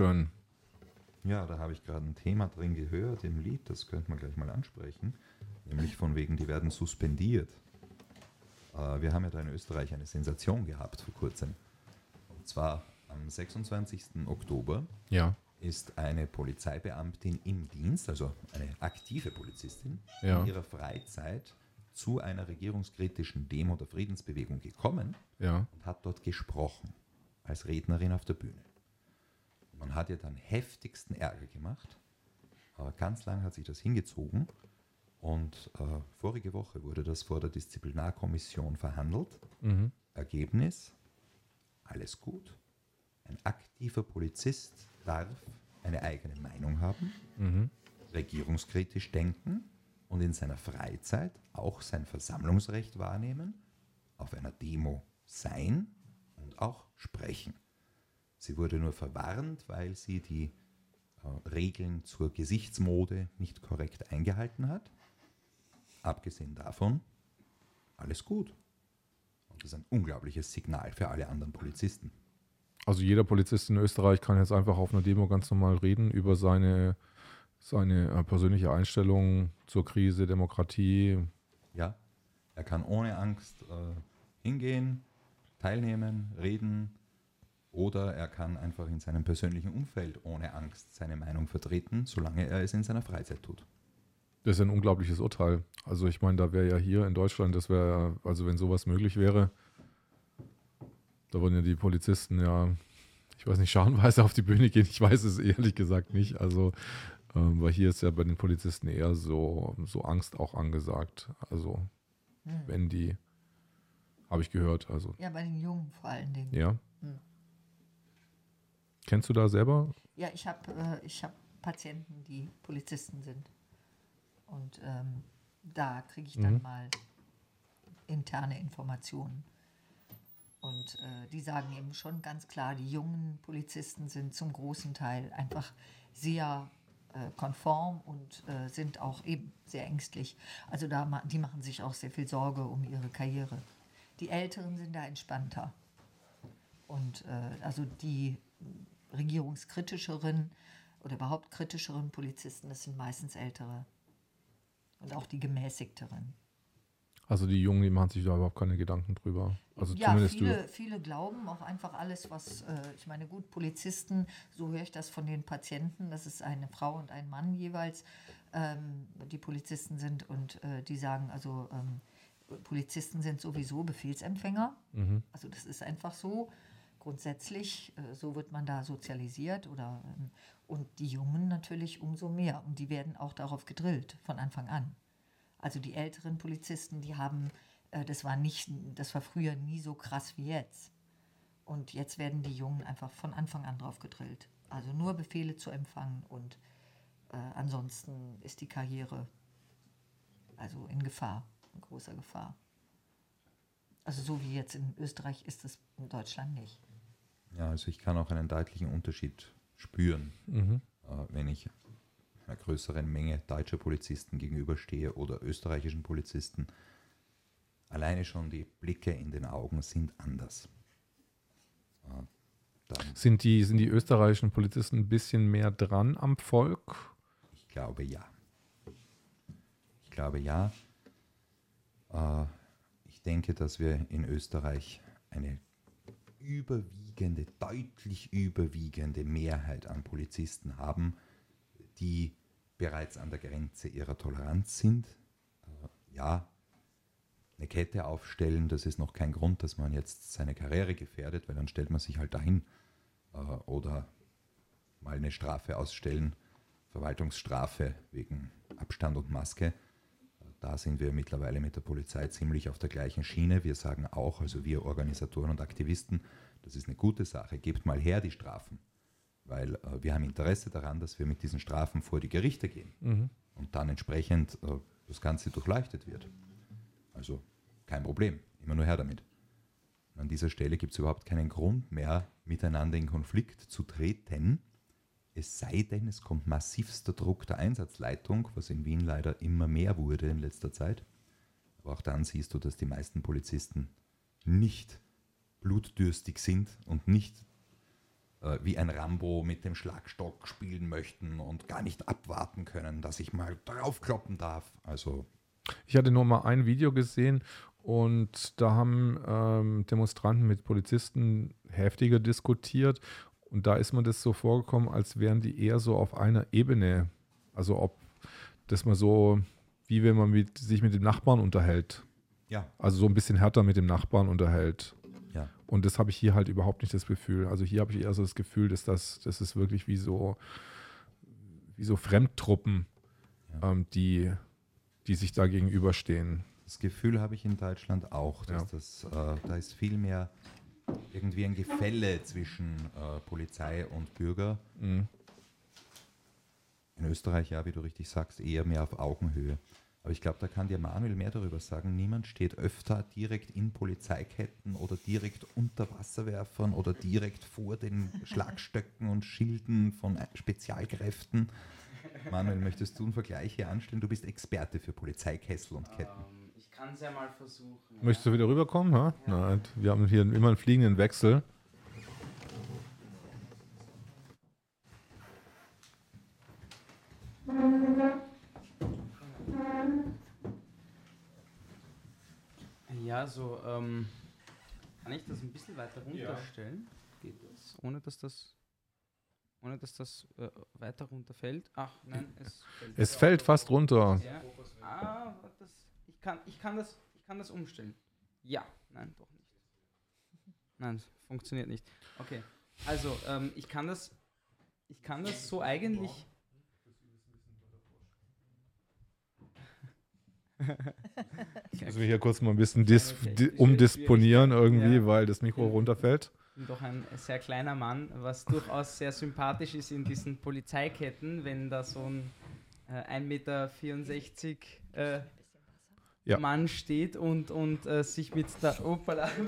Schön. Ja, da habe ich gerade ein Thema drin gehört im Lied, das könnte man gleich mal ansprechen. Nämlich von wegen, die werden suspendiert. Äh, wir haben ja da in Österreich eine Sensation gehabt vor kurzem. Und zwar am 26. Oktober Ja, ist eine Polizeibeamtin im Dienst, also eine aktive Polizistin, Ja. in ihrer Freizeit zu einer regierungskritischen Demo der Friedensbewegung gekommen ja. und hat dort gesprochen als Rednerin auf der Bühne. Man hat ihr dann heftigsten Ärger gemacht. Äh, ganz lang hat sich das hingezogen und äh, vorige Woche wurde das vor der Disziplinarkommission verhandelt. Mhm. Ergebnis, alles gut. Ein aktiver Polizist darf eine eigene Meinung haben, Mhm. regierungskritisch denken und in seiner Freizeit auch sein Versammlungsrecht wahrnehmen, auf einer Demo sein und auch sprechen. Sie wurde nur verwarnt, weil sie die äh, Regeln zur Gesichtsmode nicht korrekt eingehalten hat. Abgesehen davon, alles gut. Und das ist ein unglaubliches Signal für alle anderen Polizisten. Also jeder Polizist in Österreich kann jetzt einfach auf einer Demo ganz normal reden über seine, seine äh, persönliche Einstellung zur Krise, Demokratie. Ja, er kann ohne Angst äh, hingehen, teilnehmen, reden oder er kann einfach in seinem persönlichen Umfeld ohne Angst seine Meinung vertreten, solange er es in seiner Freizeit tut. Das ist ein unglaubliches Urteil. Also ich meine, da wäre ja hier in Deutschland, das wäre, also wenn sowas möglich wäre, da würden ja die Polizisten ja, ich weiß nicht, scharenweise auf die Bühne gehen. Ich weiß es ehrlich gesagt nicht. Also, ähm, weil hier ist ja bei den Polizisten eher so, so Angst auch angesagt. Also, Hm. wenn die, habe ich gehört, also, Ja, bei den Jungen vor allen Dingen. ja. Hm. Kennst du da selber? Ja, ich habe äh, ich hab Patienten, die Polizisten sind. Und ähm, da kriege ich dann Mhm. mal interne Informationen. Und äh, die sagen eben schon ganz klar, die jungen Polizisten sind zum großen Teil einfach sehr äh, konform und äh, sind auch eben sehr ängstlich. Also da, ma- die machen sich auch sehr viel Sorge um ihre Karriere. Die Älteren sind da entspannter. Und äh, also die regierungskritischeren oder überhaupt kritischeren Polizisten, das sind meistens ältere. Und auch die gemäßigteren. Also die Jungen, die machen sich da überhaupt keine Gedanken drüber. Also ja, zumindest viele, viele glauben auch einfach alles, was, äh, ich meine, gut, Polizisten, so höre ich das von den Patienten, das ist eine Frau und ein Mann jeweils, ähm, die Polizisten sind und äh, die sagen, also ähm, Polizisten sind sowieso Befehlsempfänger. Mhm. Also das ist einfach so. Grundsätzlich, äh, so wird man da sozialisiert oder ähm, und die Jungen natürlich umso mehr. Und die werden auch darauf gedrillt von Anfang an. Also die älteren Polizisten, die haben, äh, das war nicht, das war früher nie so krass wie jetzt. Und jetzt werden die Jungen einfach von Anfang an drauf gedrillt. Also nur Befehle zu empfangen und äh, ansonsten ist die Karriere also in Gefahr, in großer Gefahr. Also so wie jetzt in Österreich ist es in Deutschland nicht. Ja, also ich kann auch einen deutlichen Unterschied spüren, Mhm. äh, wenn ich einer größeren Menge deutscher Polizisten gegenüberstehe oder österreichischen Polizisten. Alleine schon die Blicke in den Augen sind anders. Äh, Sind die, sind die österreichischen Polizisten ein bisschen mehr dran am Volk? ich glaube ja. Ich glaube ja. Äh, ich denke, dass wir in Österreich eine überwiegende, deutlich überwiegende Mehrheit an Polizisten haben, die bereits an der Grenze ihrer Toleranz sind. Äh, ja, eine Kette aufstellen, das ist noch kein Grund, dass man jetzt seine Karriere gefährdet, weil dann stellt man sich halt dahin. Äh, oder mal eine Strafe ausstellen, Verwaltungsstrafe wegen Abstand und Maske. Da sind wir mittlerweile mit der Polizei ziemlich auf der gleichen Schiene. Wir sagen auch, also wir Organisatoren und Aktivisten, das ist eine gute Sache, gebt mal her die Strafen. Weil äh, wir haben Interesse daran, dass wir mit diesen Strafen vor die Gerichte gehen Mhm. und dann entsprechend äh, das Ganze durchleuchtet wird. Also kein Problem, immer nur her damit. An dieser Stelle gibt es überhaupt keinen Grund mehr, miteinander in Konflikt zu treten, es sei denn, es kommt massivster Druck der Einsatzleitung, was in Wien leider immer mehr wurde in letzter Zeit. Aber auch dann siehst du, dass die meisten Polizisten nicht blutdürstig sind und nicht äh, wie ein Rambo mit dem Schlagstock spielen möchten und gar nicht abwarten können, dass ich mal draufkloppen darf. Also Ich hatte nur mal ein Video gesehen und da haben ähm, Demonstranten mit Polizisten heftiger diskutiert und da ist mir das so vorgekommen, als wären die eher so auf einer Ebene. Also ob das mal so, wie wenn man mit, sich mit dem Nachbarn unterhält. ja, Also so ein bisschen härter mit dem Nachbarn unterhält. ja. Und das habe ich hier halt überhaupt nicht das Gefühl. Also hier habe ich eher so das Gefühl, dass das, das ist wirklich wie so, wie so Fremdtruppen, Ja. ähm, die, die sich da gegenüberstehen. Das Gefühl habe ich in Deutschland auch, dass Ja. das, äh, da ist viel mehr irgendwie ein Gefälle zwischen äh, Polizei und Bürger. Mhm. In Österreich, ja, wie du richtig sagst, eher mehr auf Augenhöhe. Aber ich glaube, da kann dir Manuel mehr darüber sagen. Niemand steht öfter direkt in Polizeiketten oder direkt unter Wasserwerfern oder direkt vor den Schlagstöcken und Schilden von Spezialkräften. Manuel, möchtest du einen Vergleich hier anstellen? Du bist Experte für Polizeikessel und Ketten. Ich kann es ja mal versuchen. Möchtest du wieder rüberkommen? Ha? Nein, wir haben hier immer einen fliegenden Wechsel. Ja, so, ähm, kann ich das ein bisschen weiter runterstellen? Geht das? Ohne dass das, ohne dass das äh, weiter runterfällt? Ach, nein, es fällt. Es fällt fast runter. Ja. Ah, das, ich, kann, ich, kann das, ich kann das umstellen. Ja, nein, doch nicht. Nein, funktioniert nicht. Okay, also ähm, ich kann das, ich kann das so eigentlich. Müssen wir hier kurz mal ein bisschen dis Okay, umdisponieren irgendwie, Ja. weil das Mikro runterfällt. bin doch ein sehr kleiner Mann, was durchaus sehr sympathisch ist in diesen Polizeiketten, wenn da so ein äh, 1,64 Meter äh, Ja. Mann steht und, und äh, sich mit der Opala.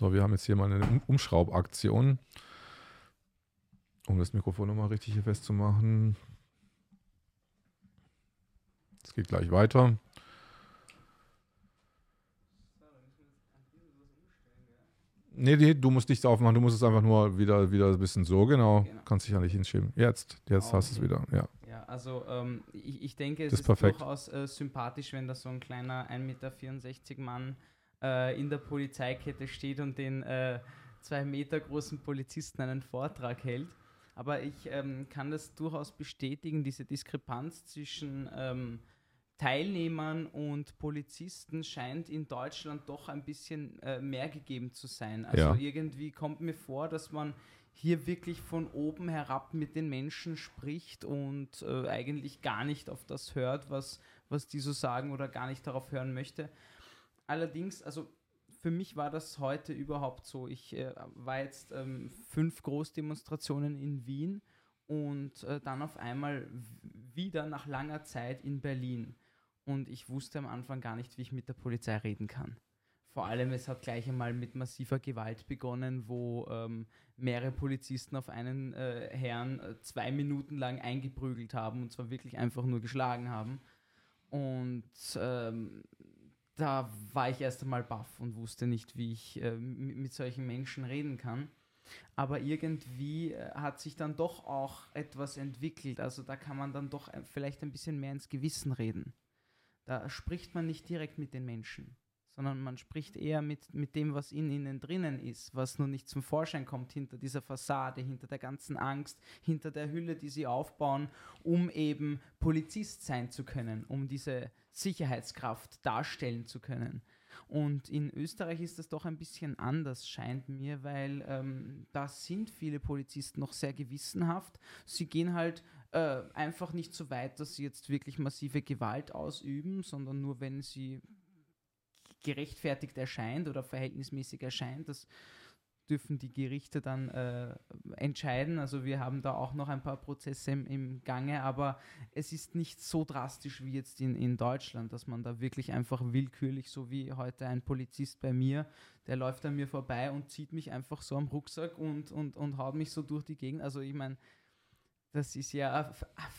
So, wir haben jetzt hier mal eine um Umschraubaktion, um das Mikrofon nochmal richtig hier festzumachen. Es geht gleich weiter. Nee, nee, du musst nichts aufmachen, du musst es einfach nur wieder, wieder ein bisschen so, genau. Genau. Kannst dich ja nicht hinschieben. Jetzt, jetzt hast du es Okay. wieder, ja. ja, also ähm, ich, ich denke, es Das ist, ist perfekt. durchaus äh, sympathisch, wenn da so ein kleiner 1,64 Meter Mann äh, in der Polizeikette steht und den äh, zwei Meter großen Polizisten einen Vortrag hält. Aber ich ähm, kann das durchaus bestätigen, diese Diskrepanz zwischen ähm, Teilnehmern und Polizisten scheint in Deutschland doch ein bisschen äh, mehr gegeben zu sein. Also Ja. irgendwie kommt mir vor, dass man hier wirklich von oben herab mit den Menschen spricht und äh, eigentlich gar nicht auf das hört, was, was die so sagen oder gar nicht darauf hören möchte. Allerdings, also für mich war das heute überhaupt so. Ich äh, war jetzt ähm, fünf Großdemonstrationen in Wien und äh, dann auf einmal wieder nach langer Zeit in Berlin. Und ich wusste am Anfang gar nicht, wie ich mit der Polizei reden kann. Vor allem, es hat gleich einmal mit massiver Gewalt begonnen, wo ähm, mehrere Polizisten auf einen äh, Herrn äh, zwei Minuten lang eingeprügelt haben und zwar wirklich einfach nur geschlagen haben. Und ähm, da war ich erst einmal baff und wusste nicht, wie ich äh, mit, solchen Menschen reden kann. Aber irgendwie äh, hat sich dann doch auch etwas entwickelt. Also da kann man dann doch ein- vielleicht ein bisschen mehr ins Gewissen reden. Da spricht man nicht direkt mit den Menschen, sondern man spricht eher mit, mit dem, was in ihnen drinnen ist, was nur nicht zum Vorschein kommt hinter dieser Fassade, hinter der ganzen Angst, hinter der Hülle, die sie aufbauen, um eben Polizist sein zu können, um diese Sicherheitskraft darstellen zu können. Und in Österreich ist das doch ein bisschen anders, scheint mir, weil ähm, da sind viele Polizisten noch sehr gewissenhaft. Sie gehen halt äh, einfach nicht so weit, dass sie jetzt wirklich massive Gewalt ausüben, sondern nur wenn sie gerechtfertigt erscheint oder verhältnismäßig erscheint. Das dürfen die Gerichte dann äh, entscheiden. Also wir haben da auch noch ein paar Prozesse im, im Gange, aber es ist nicht so drastisch wie jetzt in, in Deutschland, dass man da wirklich einfach willkürlich, so wie heute ein Polizist bei mir, der läuft an mir vorbei und zieht mich einfach so am Rucksack und, und, und haut mich so durch die Gegend. Also ich meine, das ist ja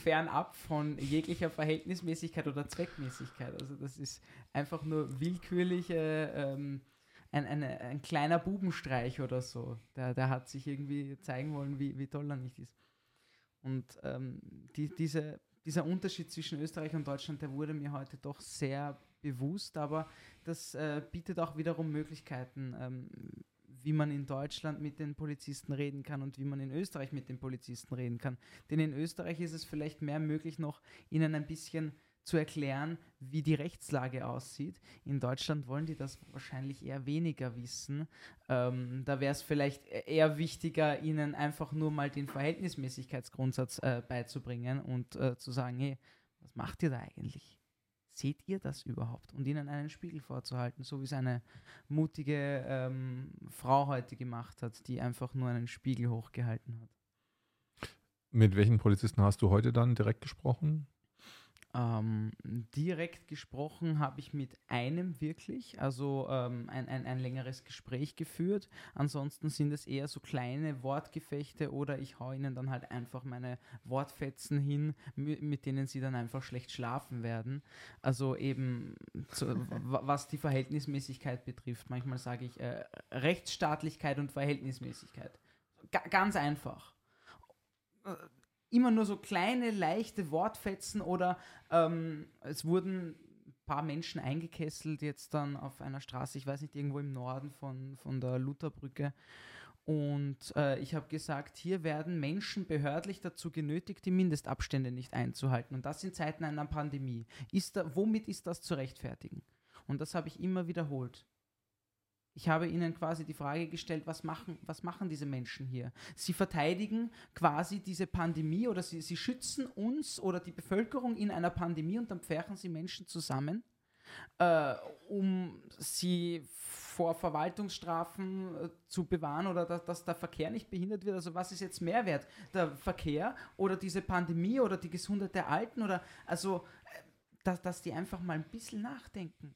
fernab von jeglicher Verhältnismäßigkeit oder Zweckmäßigkeit. Also das ist einfach nur willkürliche, ähm, ein, eine, ein kleiner Bubenstreich oder so. Der, der hat sich irgendwie zeigen wollen, wie, wie toll er nicht ist. Und ähm, die, diese, dieser Unterschied zwischen Österreich und Deutschland, der wurde mir heute doch sehr bewusst, aber das äh, bietet auch wiederum Möglichkeiten, ähm, wie man in Deutschland mit den Polizisten reden kann und wie man in Österreich mit den Polizisten reden kann. Denn in Österreich ist es vielleicht mehr möglich, noch ihnen ein bisschen zu erklären, wie die Rechtslage aussieht. In Deutschland wollen die das wahrscheinlich eher weniger wissen. Ähm, da wäre es vielleicht e- eher wichtiger, ihnen einfach nur mal den Verhältnismäßigkeitsgrundsatz äh, beizubringen und äh, zu sagen, hey, was macht ihr da eigentlich? Seht ihr das überhaupt? Und ihnen einen Spiegel vorzuhalten, so wie es eine mutige ähm, Frau heute gemacht hat, die einfach nur einen Spiegel hochgehalten hat. Mit welchen Polizisten hast du heute dann direkt gesprochen? Ähm, direkt gesprochen habe ich mit einem wirklich, also ähm, ein, ein, ein längeres Gespräch geführt. Ansonsten sind es eher so kleine Wortgefechte oder ich hau ihnen dann halt einfach meine Wortfetzen hin, mi- mit denen sie dann einfach schlecht schlafen werden. Also eben zu, wa- was die Verhältnismäßigkeit betrifft. Manchmal sage ich äh, Rechtsstaatlichkeit und Verhältnismäßigkeit. Ga ganz einfach immer nur so kleine, leichte Wortfetzen oder ähm, es wurden ein paar Menschen eingekesselt jetzt dann auf einer Straße, ich weiß nicht, irgendwo im Norden von, von der Lutherbrücke. Und äh, ich habe gesagt, hier werden Menschen behördlich dazu genötigt, die Mindestabstände nicht einzuhalten. Und das in Zeiten einer Pandemie. Ist da, womit ist das zu rechtfertigen? Und das habe ich immer wiederholt. Ich habe ihnen quasi die Frage gestellt, was machen, was machen diese Menschen hier? Sie verteidigen quasi diese Pandemie oder sie, sie schützen uns oder die Bevölkerung in einer Pandemie und dann pferchen sie Menschen zusammen, äh, um sie vor Verwaltungsstrafen äh, zu bewahren oder dass, dass der Verkehr nicht behindert wird. Also was ist jetzt mehr wert? Der Verkehr oder diese Pandemie oder die Gesundheit der Alten oder also äh, dass, dass die einfach mal ein bisschen nachdenken.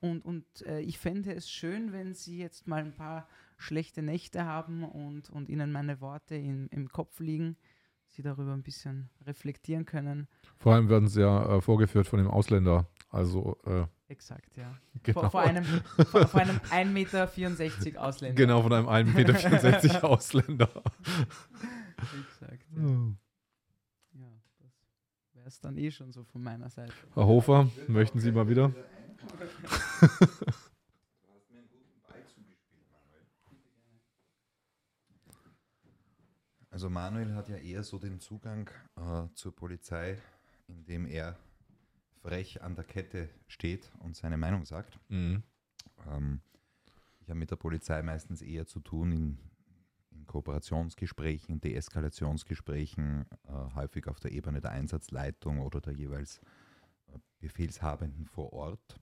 Und, und äh, ich fände es schön, wenn Sie jetzt mal ein paar schlechte Nächte haben und, und Ihnen meine Worte in, im Kopf liegen, Sie darüber ein bisschen reflektieren können. Vor allem werden sie ja äh, vorgeführt von dem Ausländer. Also, äh, Exakt, ja. genau. Vor, vor einem, vor, vor einem 1,64 Meter Ausländer. Genau, von einem 1,64 Meter Ausländer. Exakt, ja. ja das wäre es dann eh schon so von meiner Seite. Herr Hofer, möchten Sie mal wieder? Also Manuel hat ja eher so den Zugang äh, zur Polizei, indem er frech an der Kette steht und seine Meinung sagt. Mhm. Ähm, ich habe mit der Polizei meistens eher zu tun in, in Kooperationsgesprächen, Deeskalationsgesprächen, äh, häufig auf der Ebene der Einsatzleitung oder der jeweils äh, Befehlshabenden vor Ort.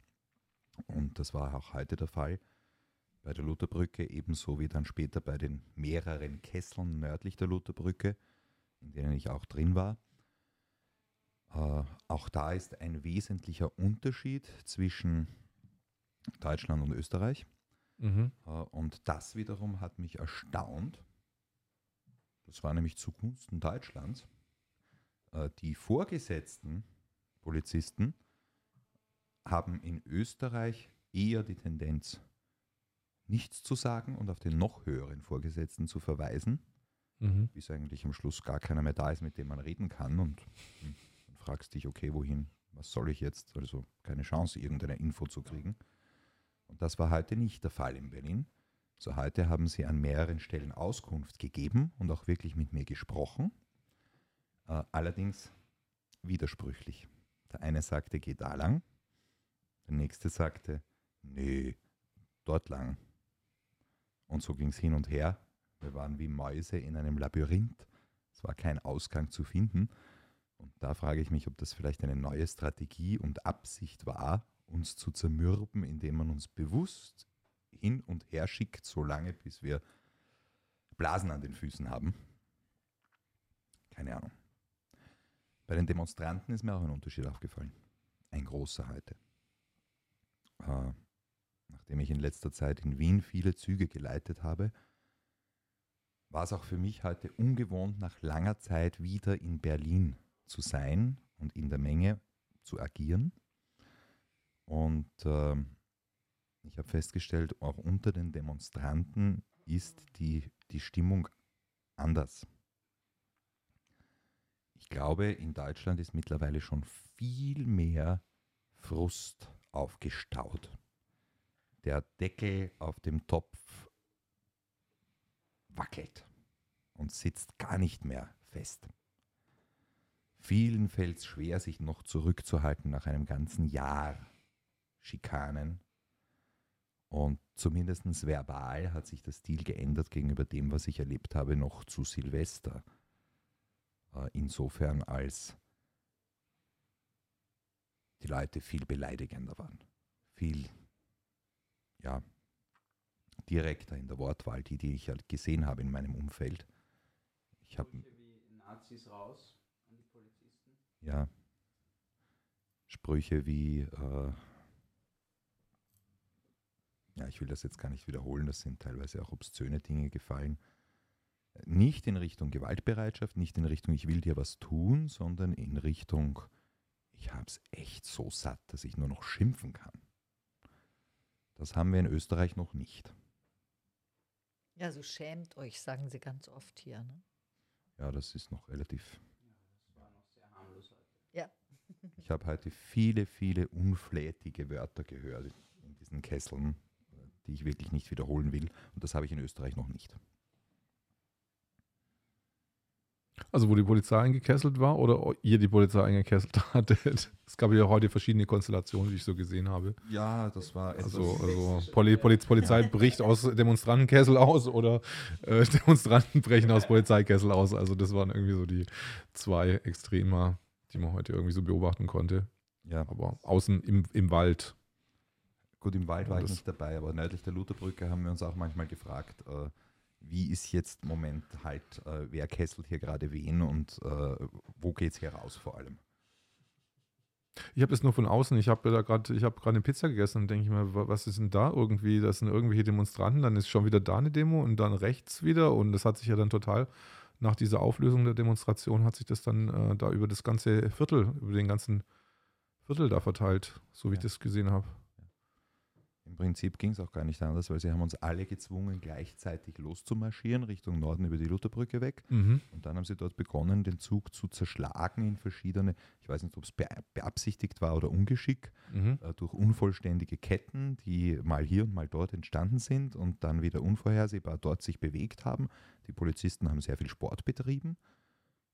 Und das war auch heute der Fall bei der Lutherbrücke, ebenso wie dann später bei den mehreren Kesseln nördlich der Lutherbrücke, in denen ich auch drin war. Äh, auch da ist ein wesentlicher Unterschied zwischen Deutschland und Österreich. Mhm. Äh, Und das wiederum hat mich erstaunt. Das war nämlich zugunsten Deutschlands. Äh, Die vorgesetzten Polizisten haben in Österreich eher die Tendenz, nichts zu sagen und auf den noch höheren Vorgesetzten zu verweisen, Mhm. bis eigentlich am Schluss gar keiner mehr da ist, mit dem man reden kann. Und hm, dann fragst dich, okay, wohin, was soll ich jetzt? Also keine Chance, irgendeine Info zu kriegen. Und das war heute nicht der Fall in Berlin. So heute haben sie an mehreren Stellen Auskunft gegeben und auch wirklich mit mir gesprochen. Äh, allerdings widersprüchlich. Der eine sagte, geh da lang. Der nächste sagte, nee, dort lang. Und so ging es hin und her. Wir waren wie Mäuse in einem Labyrinth. Es war kein Ausgang zu finden. Und da frage ich mich, ob das vielleicht eine neue Strategie und Absicht war, uns zu zermürben, indem man uns bewusst hin und her schickt, solange bis wir Blasen an den Füßen haben. Keine Ahnung. Bei den Demonstranten ist mir auch ein Unterschied aufgefallen. Ein großer heute. Äh, nachdem ich in letzter Zeit in Wien viele Züge geleitet habe, war es auch für mich heute ungewohnt, nach langer Zeit wieder in Berlin zu sein und in der Menge zu agieren. Und ähm, ich habe festgestellt, auch unter den Demonstranten ist die, die Stimmung anders. Ich glaube, in Deutschland ist mittlerweile schon viel mehr Frust aufgestaut. Der Deckel auf dem Topf wackelt und sitzt gar nicht mehr fest. Vielen fällt es schwer, sich noch zurückzuhalten nach einem ganzen Jahr Schikanen. Und zumindest verbal hat sich der Stil geändert gegenüber dem, was ich erlebt habe, noch zu Silvester. Äh, insofern als die Leute viel beleidigender waren. Viel, ja, direkter in der Wortwahl, die, die ich halt gesehen habe in meinem Umfeld. Ich habe wie Nazis raus an die Polizisten. ja, Sprüche wie, äh, ja, ich will das jetzt gar nicht wiederholen, das sind teilweise auch obszöne Dinge gefallen. Nicht in Richtung Gewaltbereitschaft, nicht in Richtung, ich will dir was tun, sondern in Richtung, ich habe es echt so satt, dass ich nur noch schimpfen kann. Das haben wir in Österreich noch nicht. Ja, so schämt euch, sagen sie ganz oft hier. Ne? Ja, das ist noch relativ Das war noch sehr harmlos heute. Ja. Ich habe heute viele, viele unflätige Wörter gehört in diesen Kesseln, die ich wirklich nicht wiederholen will. Und das habe ich in Österreich noch nicht. Also wo die Polizei eingekesselt war oder ihr die Polizei eingekesselt hattet. Es gab ja heute verschiedene Konstellationen, die ich so gesehen habe. Ja, das war Also, also Poli Poliz Polizei bricht aus Demonstrantenkessel aus oder äh, Demonstranten brechen aus Polizeikessel aus. Also das waren irgendwie so die zwei Extremer, die man heute irgendwie so beobachten konnte. ja, Aber außen im, im Wald. gut, im Wald war ich nicht dabei, aber nördlich der Lutherbrücke haben wir uns auch manchmal gefragt, äh, wie ist jetzt im Moment halt, äh, wer kesselt hier gerade wen und äh, wo geht es hier raus vor allem. Ich habe das nur von außen. Ich habe da gerade, ich habe gerade eine Pizza gegessen und denke ich mir, wa- was ist denn da irgendwie? Das sind irgendwelche Demonstranten, dann ist schon wieder da eine Demo und dann rechts wieder und das hat sich ja dann total nach dieser Auflösung der Demonstration hat sich das dann äh, da über das ganze Viertel, über den ganzen Viertel da verteilt, so wie ich Ja. das gesehen habe. Im Prinzip ging es auch gar nicht anders, weil sie haben uns alle gezwungen, gleichzeitig loszumarschieren, Richtung Norden über die Lutherbrücke weg. Mhm. Und dann haben sie dort begonnen, den Zug zu zerschlagen in verschiedene, ich weiß nicht, ob es be beabsichtigt war oder ungeschickt, Mhm. äh, durch unvollständige Ketten, die mal hier und mal dort entstanden sind und dann wieder unvorhersehbar dort sich bewegt haben. Die Polizisten haben sehr viel Sport betrieben.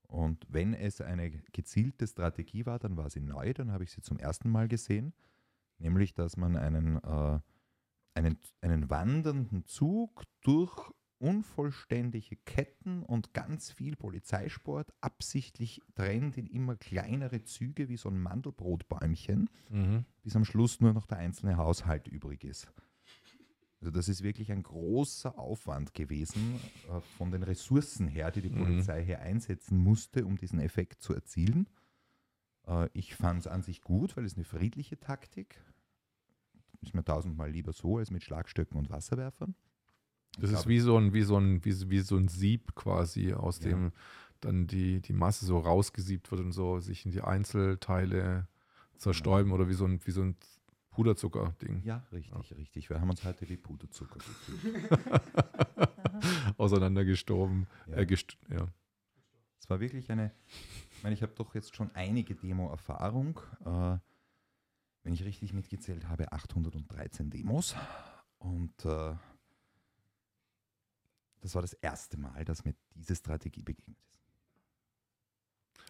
Und wenn es eine gezielte Strategie war, dann war sie neu, dann habe ich sie zum ersten Mal gesehen, nämlich dass man einen, äh, einen, einen wandernden Zug durch unvollständige Ketten und ganz viel Polizeisport absichtlich trennt in immer kleinere Züge wie so ein Mandelbrotbäumchen Mhm. bis am Schluss nur noch der einzelne Haushalt übrig ist. Also das ist wirklich ein großer Aufwand gewesen äh, von den Ressourcen her, die die Mhm. Polizei hier einsetzen musste, um diesen Effekt zu erzielen. Äh, ich fand es an sich gut, weil es eine friedliche Taktik ist mir tausendmal lieber so als mit Schlagstöcken und Wasserwerfern. Das Ich ist glaube- wie so ein, wie so ein, wie, wie so ein Sieb quasi, aus Ja. dem dann die, die Masse so rausgesiebt wird und so sich in die Einzelteile zerstäuben oder wie so ein, wie so ein Puderzucker-Ding Ja, richtig, richtig. Wir haben uns heute wie Puderzucker auseinandergestoben. Ja. Äh, gest ja. Es war wirklich eine, meine, ich habe doch jetzt schon einige Demo-Erfahrung. Äh, wenn ich richtig mitgezählt habe, 813 Demos. Und äh, das war das erste Mal, dass mir diese Strategie begegnet ist.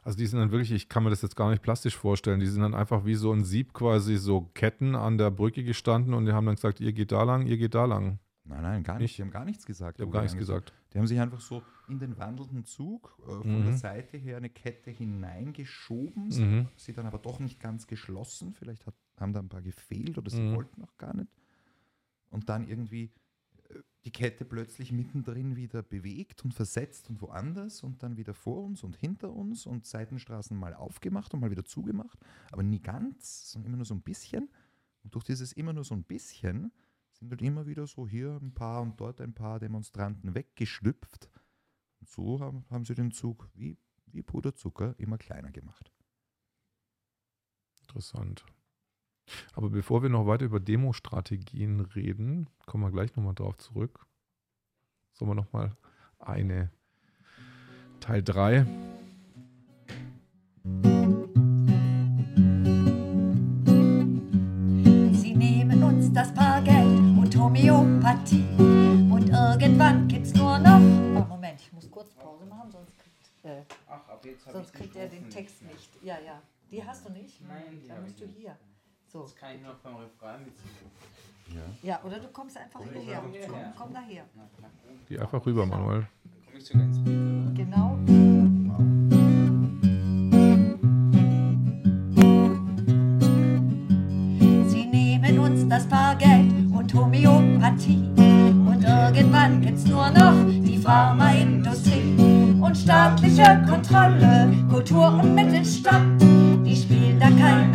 Also die sind dann wirklich, ich kann mir das jetzt gar nicht plastisch vorstellen, die sind dann einfach wie so ein Sieb quasi so Ketten an der Brücke gestanden und die haben dann gesagt, ihr geht da lang, ihr geht da lang. Nein, nein, gar Nicht? Die haben gar nichts gesagt. Ich habe wo gar nichts gesagt. Die haben sich einfach so in den wandelnden Zug äh, von Mhm. der Seite her eine Kette hineingeschoben, Mhm. sie dann aber doch nicht ganz geschlossen. Vielleicht hat, haben da ein paar gefehlt oder sie Mhm. wollten auch gar nicht. Und dann irgendwie äh, die Kette plötzlich mittendrin wieder bewegt und versetzt und woanders und dann wieder vor uns und hinter uns und Seitenstraßen mal aufgemacht und mal wieder zugemacht, aber nie ganz, sondern immer nur so ein bisschen. Und durch dieses immer nur so ein bisschen sind halt immer wieder so hier ein paar und dort ein paar Demonstranten weggeschlüpft. Und so haben, haben sie den Zug wie, wie Puderzucker immer kleiner gemacht. Interessant. Aber bevor wir noch weiter über Demo-Strategien reden, kommen wir gleich nochmal drauf zurück. Sollen wir nochmal eine Teil 3. Homöopathie. Und irgendwann gibt's nur noch. Oh, Moment, ich muss kurz Pause machen, sonst kriegt, äh, Ach, ab jetzt sonst kriegt er den Text nicht. Ja, ja. Die hast du nicht? Nein, die Dann musst du nicht. hier. So. Das kann ich noch beim Refrain mitsingen. Ja. Ja, oder du kommst einfach hierher. einfach Komm, hierher. komm daher. Die einfach rüber, Manuel. Dann komme ich sogar ins Bild, oder? Genau. Irgendwann gibt's nur noch die Pharmaindustrie. Und staatliche Kontrolle, Kultur und Mittelstand, die spielen da keine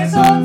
demonstrieren, solange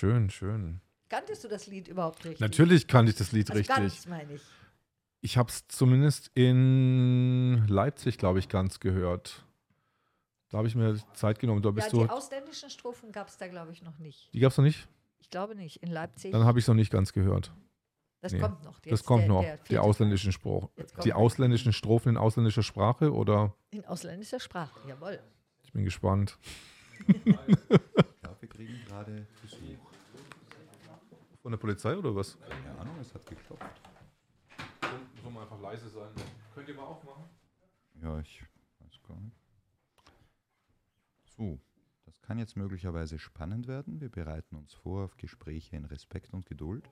Schön, schön. Kanntest du das Lied überhaupt richtig? Natürlich kannte ich das Lied also richtig. Ganz, meine ich. Ich habe es zumindest in Leipzig, glaube ich, ganz gehört. Da habe ich mir Zeit genommen. Da Ja, bist die du. ausländischen Strophen gab es da, glaube ich, noch nicht. Die gab es noch nicht? Ich glaube nicht. In Leipzig. Dann habe ich es noch nicht ganz gehört. das nee, kommt noch. Das Jetzt kommt der- noch. der die ausländischen Spruch. Die ausländischen Strophen in ausländischer Sprache oder? In ausländischer Sprache, jawohl. Ich bin gespannt. Ich glaube, wir kriegen gerade. Von der Polizei oder was? Keine Ahnung, es hat geklopft. Soll man einfach leise sein. Könnt ihr mal aufmachen? Ja, ich weiß gar nicht. So, das kann jetzt möglicherweise spannend werden. Wir bereiten uns vor auf Gespräche in Respekt und Geduld.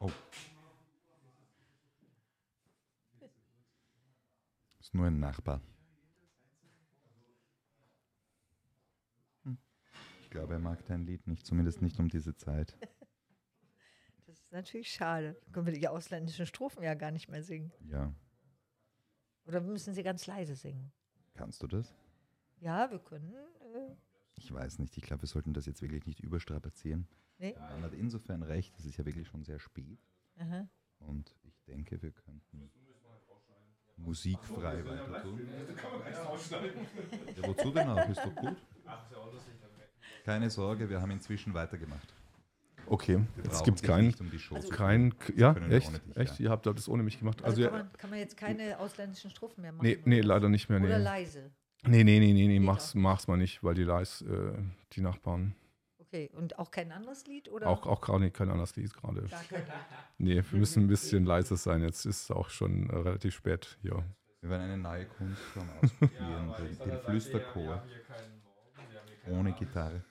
Oh. Ist nur ein Nachbar. Hm. Ich glaube, er mag dein Lied nicht, zumindest nicht um diese Zeit. Das ist natürlich schade. Können wir die ausländischen Strophen ja gar nicht mehr singen. Ja, Oder müssen sie ganz leise singen? kannst du das? Ja, wir können. Äh, Ich weiß nicht, ich glaube, wir sollten das jetzt wirklich nicht überstrapazieren. nee. Man hat insofern recht, es ist ja wirklich schon sehr spät Aha. und ich denke, wir könnten musikfrei weiter tun. Ja, wozu denn auch? Ist doch gut. Keine Sorge, wir haben inzwischen weitergemacht. Okay, gibt es dich keinen. um zu Kein, ja, echt? ohne dich, echt? ja. Ihr habt das ohne mich gemacht. Also, Also, kann, ja, man, kann man jetzt keine ausländischen Strophen mehr machen? nee, nee, oder? leider nicht mehr. Oder Nee, leise. nee, nee, nee, nee, nee mach's, mach's mal nicht, weil die leis, äh, die Nachbarn. Okay, und auch kein anderes Lied? Oder? Auch, auch gerade kein anderes Lied gerade. Nee, wir müssen ein bisschen leiser sein. Jetzt ist es auch schon äh, relativ spät hier. Wir werden eine neue Kunstform ausprobieren, den, den Flüsterchor ohne Gitarre.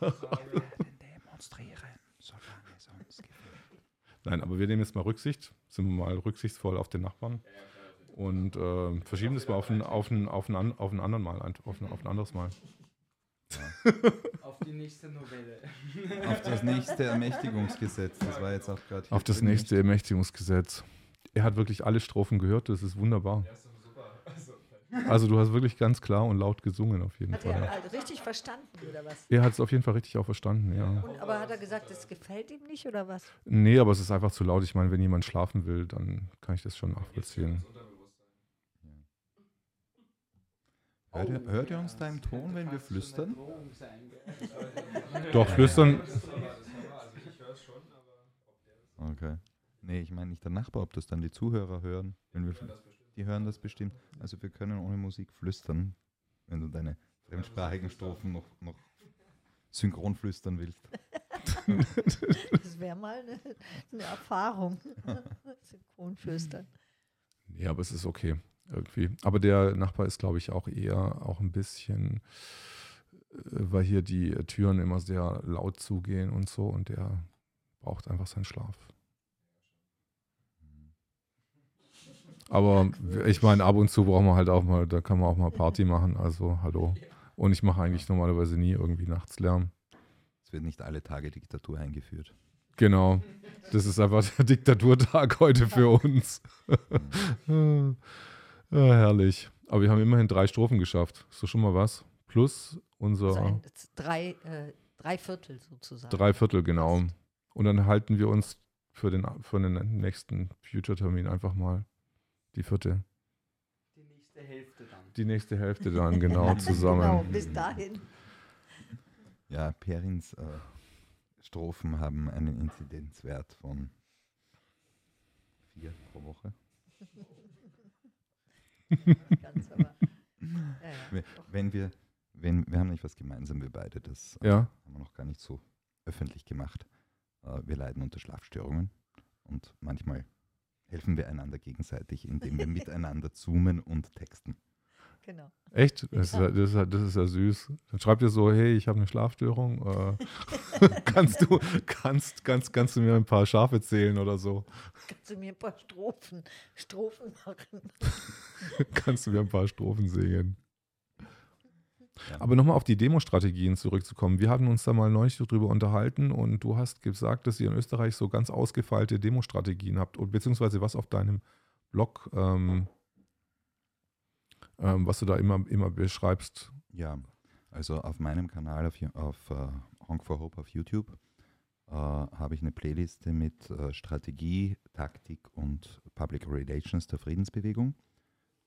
Demonstrieren, solange es uns gefällt. Nein, aber wir nehmen jetzt mal Rücksicht, sind wir mal rücksichtsvoll auf den Nachbarn und äh, verschieben das mal auf ein, auf ein, auf ein, auf ein anderen Mal, auf ein, auf ein anderes Mal. Auf die nächste Novelle. Auf das nächste Ermächtigungsgesetz, das war jetzt auch gerade hier Auf das nächste Ermächtigungsgesetz. Er hat wirklich alle Strophen gehört, das ist wunderbar. Also du hast wirklich ganz klar und laut gesungen auf jeden Hat er Fall. halt richtig verstanden, oder was? Er hat es auf jeden Fall richtig auch verstanden, ja. Und, aber hat er gesagt, es gefällt ihm nicht, oder was? Nee, aber es ist einfach zu laut. Ich meine, wenn jemand schlafen will, dann kann ich das schon nachvollziehen. Hört ihr, hört ihr uns da im Ton, wenn wir flüstern? Doch, flüstern, Okay. Nee, ich meine nicht der Nachbar, ob das dann die Zuhörer hören. Wenn wir, die hören das bestimmt. Also wir können ohne Musik flüstern, wenn du deine fremdsprachigen Strophen noch, noch synchron flüstern willst. Das wäre mal eine, eine Erfahrung. Synchronflüstern. Nee, aber es ist okay. Irgendwie. Aber der Nachbar ist, glaube ich, auch eher auch ein bisschen, äh, weil hier die Türen immer sehr laut zugehen und so und der braucht einfach seinen Schlaf. Aber ich meine, ab und zu brauchen wir halt auch mal, da kann man auch mal Party machen, also hallo. Und ich mache eigentlich normalerweise nie irgendwie nachts Lärm. Es wird nicht alle Tage Diktatur eingeführt. Genau. Das ist einfach der Diktaturtag heute für uns. ja, herrlich. Aber wir haben immerhin drei Strophen geschafft. Ist doch schon mal was. Plus unser Also ein, drei, äh, drei Viertel sozusagen. drei Viertel, genau. Und dann halten wir uns für den, für den nächsten Future-Termin einfach mal die vierte, Die nächste Hälfte dann. die nächste Hälfte dann genau Genau, zusammen. bis dahin. Ja, Perins äh, Strophen haben einen Inzidenzwert von vier pro Woche. Ganz aber. Ja, ja. Wir- Wenn wir, wenn, wir haben nicht was gemeinsam, wir beide, das äh, Ja, haben wir noch gar nicht so öffentlich gemacht. Äh, wir leiden unter Schlafstörungen und manchmal helfen wir einander gegenseitig, indem wir miteinander zoomen und texten. Genau. echt? Das, ist, ja- das, ist, das ist ja süß. Dann schreibt ihr so, hey, ich habe eine Schlafstörung. Äh, kannst, du, kannst, kannst, kannst du mir ein paar Schafe zählen oder so? Kannst du mir ein paar Strophen, Strophen machen? kannst du mir ein paar Strophen singen. Ja. Aber nochmal auf die Demostrategien zurückzukommen. Wir hatten uns da mal neulich darüber unterhalten und du hast gesagt, dass ihr in Österreich so ganz ausgefeilte Demostrategien habt und beziehungsweise was auf deinem Blog, ähm, ähm, was du da immer, immer beschreibst. Ja, also auf meinem Kanal auf, auf äh, Honk for Hope auf YouTube äh, habe ich eine Playliste mit äh, Strategie, Taktik und Public Relations der Friedensbewegung.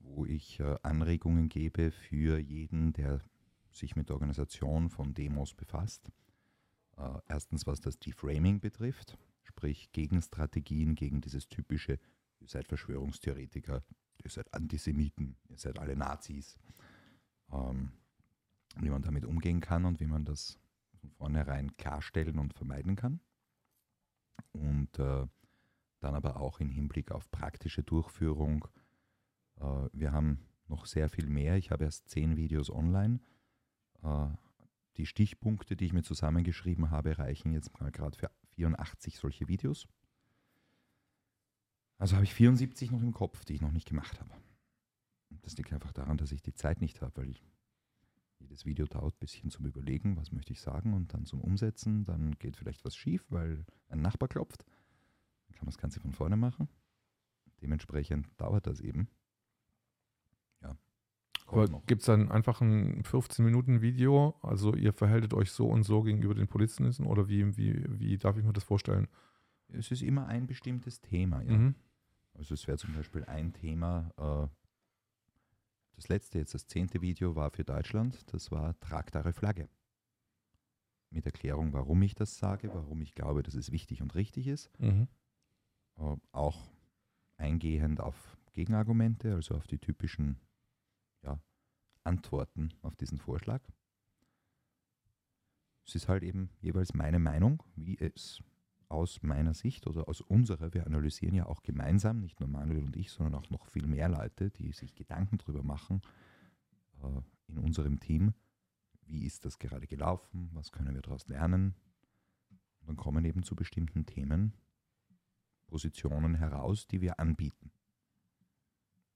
wo ich Anregungen gebe für jeden, der sich mit der Organisation von Demos befasst. Äh, erstens, was das Deframing betrifft, sprich Gegenstrategien gegen dieses typische, ihr seid Verschwörungstheoretiker, ihr seid Antisemiten, ihr seid alle Nazis. Ähm, wie man damit umgehen kann und wie man das von vornherein klarstellen und vermeiden kann. Und äh, dann aber auch im Hinblick auf praktische Durchführung. Äh, wir haben noch sehr viel mehr. Ich habe erst zehn Videos online. Äh, die Stichpunkte, die ich mir zusammengeschrieben habe, reichen jetzt mal gerade für 84 solche Videos. Also habe ich 74 noch im Kopf, die ich noch nicht gemacht habe. Das liegt einfach daran, dass ich die Zeit nicht habe, weil ich jedes Video dauert ein bisschen zum Überlegen, was möchte ich sagen und dann zum Umsetzen. Dann geht vielleicht was schief, weil ein Nachbar klopft. Dann kann man das Ganze von vorne machen. Dementsprechend dauert das eben. Ja. Aber gibt es dann einfach ein 15-Minuten-Video? Also ihr verhältet euch so und so gegenüber den Polizisten oder wie, wie, wie darf ich mir das vorstellen? Es ist immer ein bestimmtes Thema. Ja. Mhm. Also es wäre zum Beispiel ein Thema, äh, das letzte, jetzt das zehnte Video war für Deutschland, das war tragbare Flagge. Mit Erklärung, warum ich das sage, warum ich glaube, dass es wichtig und richtig ist. Mhm. Äh, auch eingehend auf Gegenargumente, also auf die typischen ja, Antworten auf diesen Vorschlag. Es ist halt eben jeweils meine Meinung, wie es aus meiner Sicht oder aus unserer, wir analysieren ja auch gemeinsam, nicht nur Manuel und ich, sondern auch noch viel mehr Leute, die sich Gedanken darüber machen äh, in unserem Team, wie ist das gerade gelaufen, was können wir daraus lernen. Und dann kommen eben zu bestimmten Themen Positionen heraus, die wir anbieten.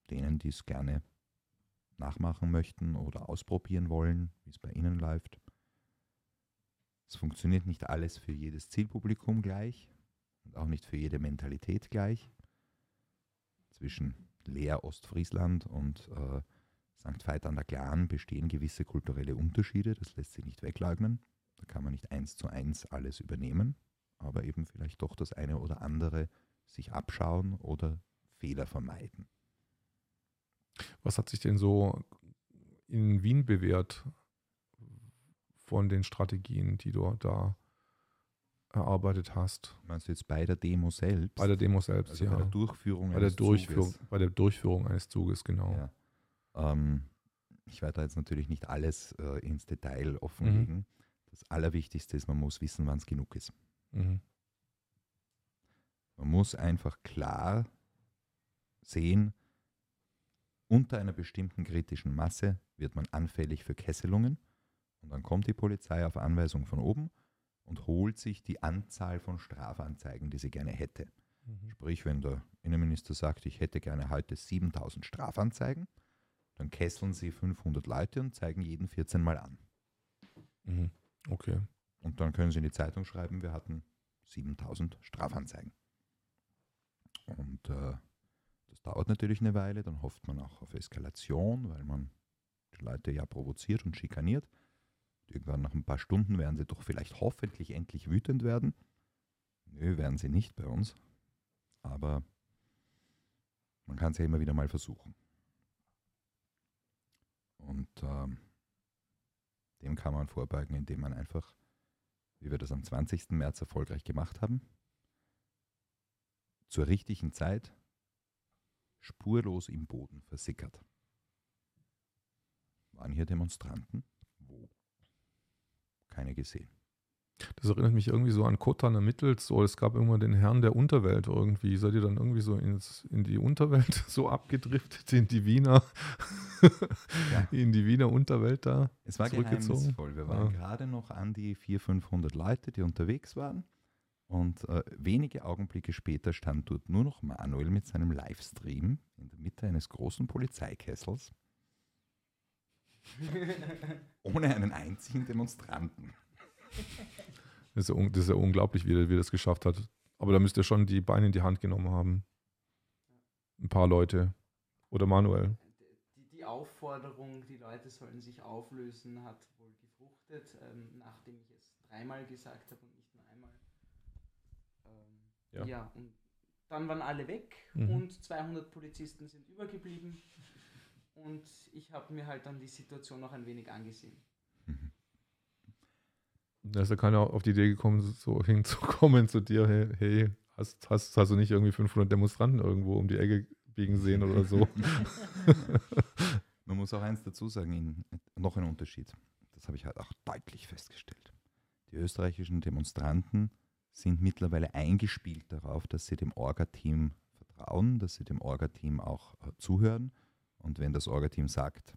Denen, die es gerne nachmachen möchten oder ausprobieren wollen, wie es bei Ihnen läuft. Es funktioniert nicht alles für jedes Zielpublikum gleich und auch nicht für jede Mentalität gleich. Zwischen Leer Ostfriesland und äh, St. Veit an der Glan bestehen gewisse kulturelle Unterschiede, das lässt sich nicht wegleugnen. Da kann man nicht eins zu eins alles übernehmen, aber eben vielleicht doch das eine oder andere sich abschauen oder Fehler vermeiden. Was hat sich denn so in Wien bewährt von den Strategien, die du da erarbeitet hast? Meinst du jetzt bei der Demo selbst? Bei der Demo selbst, also ja. bei der Durchführung Bei der eines Durchführung, Zuges. bei der Durchführung eines Zuges, genau. Ja. Ähm, ich werde da jetzt natürlich nicht alles äh, ins Detail offenlegen. Das Allerwichtigste ist, man muss wissen, wann es genug ist. Mhm. Man muss einfach klar sehen, unter einer bestimmten kritischen Masse wird man anfällig für Kesselungen und dann kommt die Polizei auf Anweisung von oben und holt sich die Anzahl von Strafanzeigen, die sie gerne hätte. Mhm. Sprich, wenn der Innenminister sagt, ich hätte gerne heute 7000 Strafanzeigen, dann kesseln sie 500 Leute und zeigen jeden 14 Mal an. Mhm. Okay. Und dann können sie in die Zeitung schreiben, wir hatten 7000 Strafanzeigen. Und äh, das dauert natürlich eine Weile, dann hofft man auch auf Eskalation, weil man die Leute ja provoziert und schikaniert. Irgendwann nach ein paar Stunden werden sie doch vielleicht hoffentlich endlich wütend werden. Nö, werden sie nicht bei uns. Aber man kann es ja immer wieder mal versuchen. Und ähm, dem kann man vorbeugen, indem man einfach, wie wir das am 20. März erfolgreich gemacht haben, zur richtigen Zeit spurlos im Boden versickert. Waren hier Demonstranten? Wo? Keine gesehen. Das erinnert mich irgendwie so an Kotan ermittelt. So, es gab irgendwann den Herrn der Unterwelt irgendwie. Seid ihr dann irgendwie so ins, in die Unterwelt so abgedriftet, in die Wiener, Ja. in die Wiener Unterwelt da? Es war geheimnisvoll. Wir waren Ja. gerade noch an die 400, 500 Leute, die unterwegs waren. Und äh, wenige Augenblicke später stand dort nur noch Manuel mit seinem Livestream in der Mitte eines großen Polizeikessels. Ohne einen einzigen Demonstranten. Das ist ja, un- das ist ja unglaublich, wie er, wie er das geschafft hat. Aber da müsst ihr schon die Beine in die Hand genommen haben. Ein paar Leute. Oder manuell. Die, die Aufforderung, die Leute sollen sich auflösen, hat wohl gefruchtet, ähm, nachdem ich es dreimal gesagt habe und nicht nur einmal. Ähm, Ja. ja. und dann waren alle weg Mhm. und 200 Polizisten sind übergeblieben. und ich habe mir halt dann die Situation noch ein wenig angesehen. Da ist ja keiner auf die Idee gekommen, so hinzukommen zu dir, hey, hey hast, hast, hast du nicht irgendwie 500 Demonstranten irgendwo um die Ecke biegen sehen oder so? Man muss auch eins dazu sagen, in, noch ein Unterschied. Das habe ich halt auch deutlich festgestellt. Die österreichischen Demonstranten sind mittlerweile eingespielt darauf, dass sie dem Orga-Team vertrauen, dass sie dem Orga-Team auch äh, zuhören. Und wenn das Orga-Team sagt,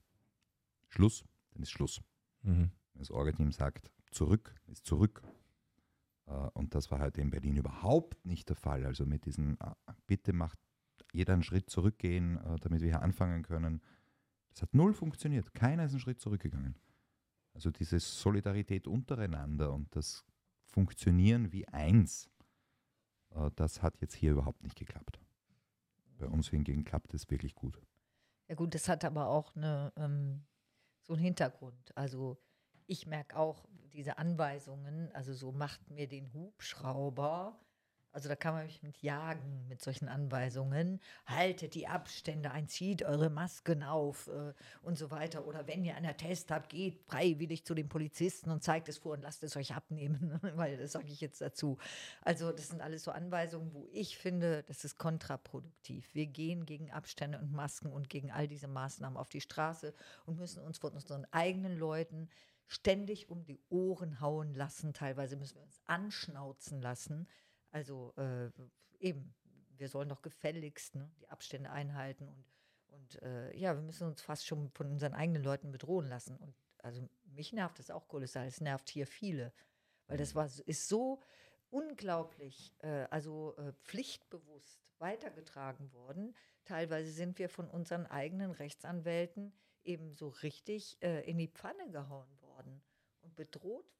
Schluss, dann ist Schluss. Mhm. Wenn das Orga-Team sagt, zurück, ist zurück. Äh, Und das war heute in Berlin überhaupt nicht der Fall. Also mit diesen, äh, bitte macht jeder einen Schritt zurückgehen, äh, damit wir hier anfangen können. Das hat null funktioniert. Keiner ist einen Schritt zurückgegangen. Also diese Solidarität untereinander und das Funktionieren wie eins, äh, das hat jetzt hier überhaupt nicht geklappt. Bei uns hingegen klappt es wirklich gut. Ja gut, das hat aber auch eine, ähm, so einen Hintergrund. Also ich merke auch diese Anweisungen, also so macht mir den Hubschrauber. Also da kann man mich mit jagen, mit solchen Anweisungen. Haltet die Abstände ein, zieht eure Masken auf äh, und so weiter. Oder wenn ihr einen Test habt, geht freiwillig zu den Polizisten und zeigt es vor und lasst es euch abnehmen, weil das sage ich jetzt dazu. Also das sind alles so Anweisungen, wo ich finde, das ist kontraproduktiv. Wir gehen gegen Abstände und Masken und gegen all diese Maßnahmen auf die Straße und müssen uns von unseren eigenen Leuten ständig um die Ohren hauen lassen. Teilweise müssen wir uns anschnauzen lassen. Also äh, eben, wir sollen doch gefälligst ne, die Abstände einhalten und, und äh, ja, wir müssen uns fast schon von unseren eigenen Leuten bedrohen lassen. Und also mich nervt das auch kolossal. Es nervt hier viele, weil das war, so- ist so unglaublich, äh, also äh, pflichtbewusst weitergetragen worden. Teilweise sind wir von unseren eigenen Rechtsanwälten eben so richtig äh, in die Pfanne gehauen worden und bedroht worden.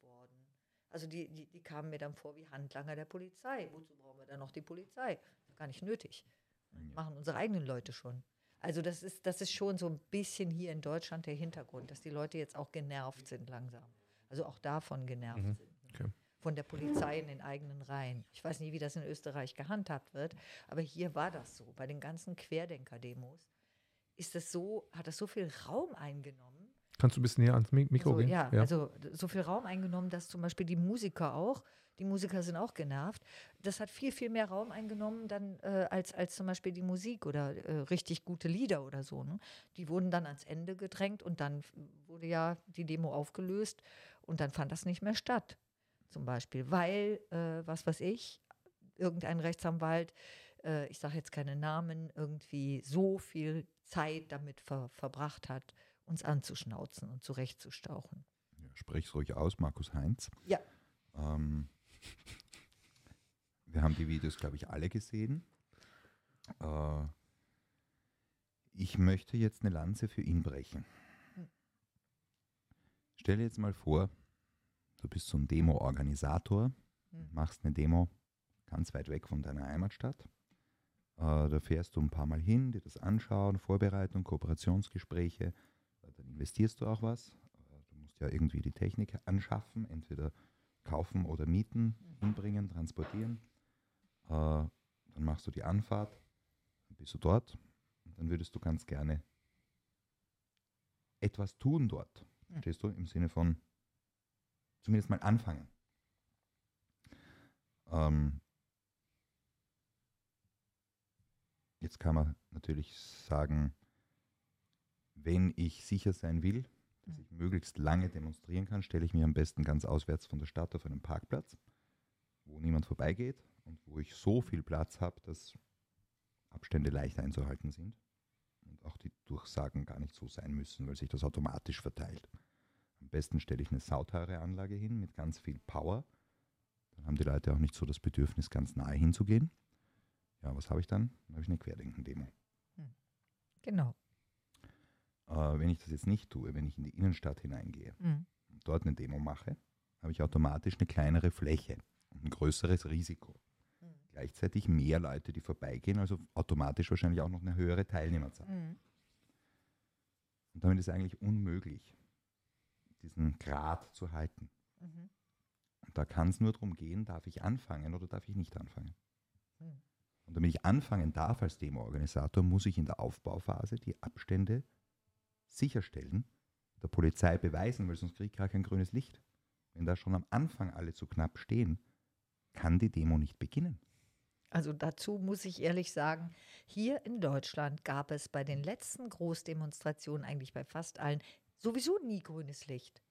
Also die, die, die kamen mir dann vor wie Handlanger der Polizei. Wozu brauchen wir dann noch die Polizei? Gar nicht nötig. Machen unsere eigenen Leute schon. Also das ist, das ist schon so ein bisschen hier in Deutschland der Hintergrund, dass die Leute jetzt auch genervt sind langsam. Also auch davon genervt sind. ne? okay. Von der Polizei in den eigenen Reihen. Ich weiß nicht, wie das in Österreich gehandhabt wird, aber hier war das so. Bei den ganzen Querdenker-Demos ist das so, hat das so viel Raum eingenommen, Kannst du ein bisschen näher ans Mi- Mikro also, gehen? ja, also d- so viel Raum eingenommen, dass zum Beispiel die Musiker auch, die Musiker sind auch genervt. Das hat viel, viel mehr Raum eingenommen dann äh, als, als zum Beispiel die Musik oder äh, richtig gute Lieder oder so. Ne? Die wurden dann ans Ende gedrängt und dann wurde ja die Demo aufgelöst und dann fand das nicht mehr statt. Zum Beispiel, weil, äh, was weiß ich, irgendein Rechtsanwalt, äh, ich sage jetzt keine Namen, irgendwie so viel Zeit damit ver verbracht hat, uns anzuschnauzen und zurechtzustauchen. Ja, Sprech's ruhig aus, Markus Heinz. Ja. Ähm, wir haben die Videos, glaube ich, alle gesehen. Äh, ich möchte jetzt eine Lanze für ihn brechen. Stell dir jetzt mal vor, du bist so ein Demo-Organisator, Hm. machst eine Demo ganz weit weg von deiner Heimatstadt. Äh, da fährst du ein paar Mal hin, dir das anschauen, Vorbereitung, Kooperationsgespräche. Dann investierst du auch was. Du musst ja irgendwie die Technik anschaffen, entweder kaufen oder mieten, hinbringen, transportieren. Äh, Dann machst du die Anfahrt, dann bist du dort und dann würdest du ganz gerne etwas tun dort. Mhm. Verstehst du? Im Sinne von zumindest mal anfangen. Ähm, jetzt kann man natürlich sagen, wenn ich sicher sein will, dass ich möglichst lange demonstrieren kann, stelle ich mich am besten ganz auswärts von der Stadt auf einen Parkplatz, wo niemand vorbeigeht und wo ich so viel Platz habe, dass Abstände leicht einzuhalten sind und auch die Durchsagen gar nicht so sein müssen, weil sich das automatisch verteilt. Am besten stelle ich eine sauteure Anlage hin mit ganz viel Power. Dann haben die Leute auch nicht so das Bedürfnis, ganz nahe hinzugehen. Ja, was habe ich dann? Dann habe ich eine Querdenken-Demo. Genau. Äh, wenn ich das jetzt nicht tue, wenn ich in die Innenstadt hineingehe Mhm. und dort eine Demo mache, habe ich automatisch eine kleinere Fläche und ein größeres Risiko. Mhm. Gleichzeitig mehr Leute, die vorbeigehen, also automatisch wahrscheinlich auch noch eine höhere Teilnehmerzahl. Mhm. Und damit ist es eigentlich unmöglich, diesen Grad zu halten. Mhm. Und da kann es nur darum gehen, darf ich anfangen oder darf ich nicht anfangen. Mhm. Und damit ich anfangen darf als Demo-Organisator, muss ich in der Aufbauphase die Abstände sicherstellen, der Polizei beweisen, weil sonst kriegt gar kein grünes Licht. Wenn da schon am Anfang alle zu knapp stehen, kann die Demo nicht beginnen. Also dazu muss ich ehrlich sagen, hier in Deutschland gab es bei den letzten Großdemonstrationen, eigentlich bei fast allen, sowieso nie grünes Licht.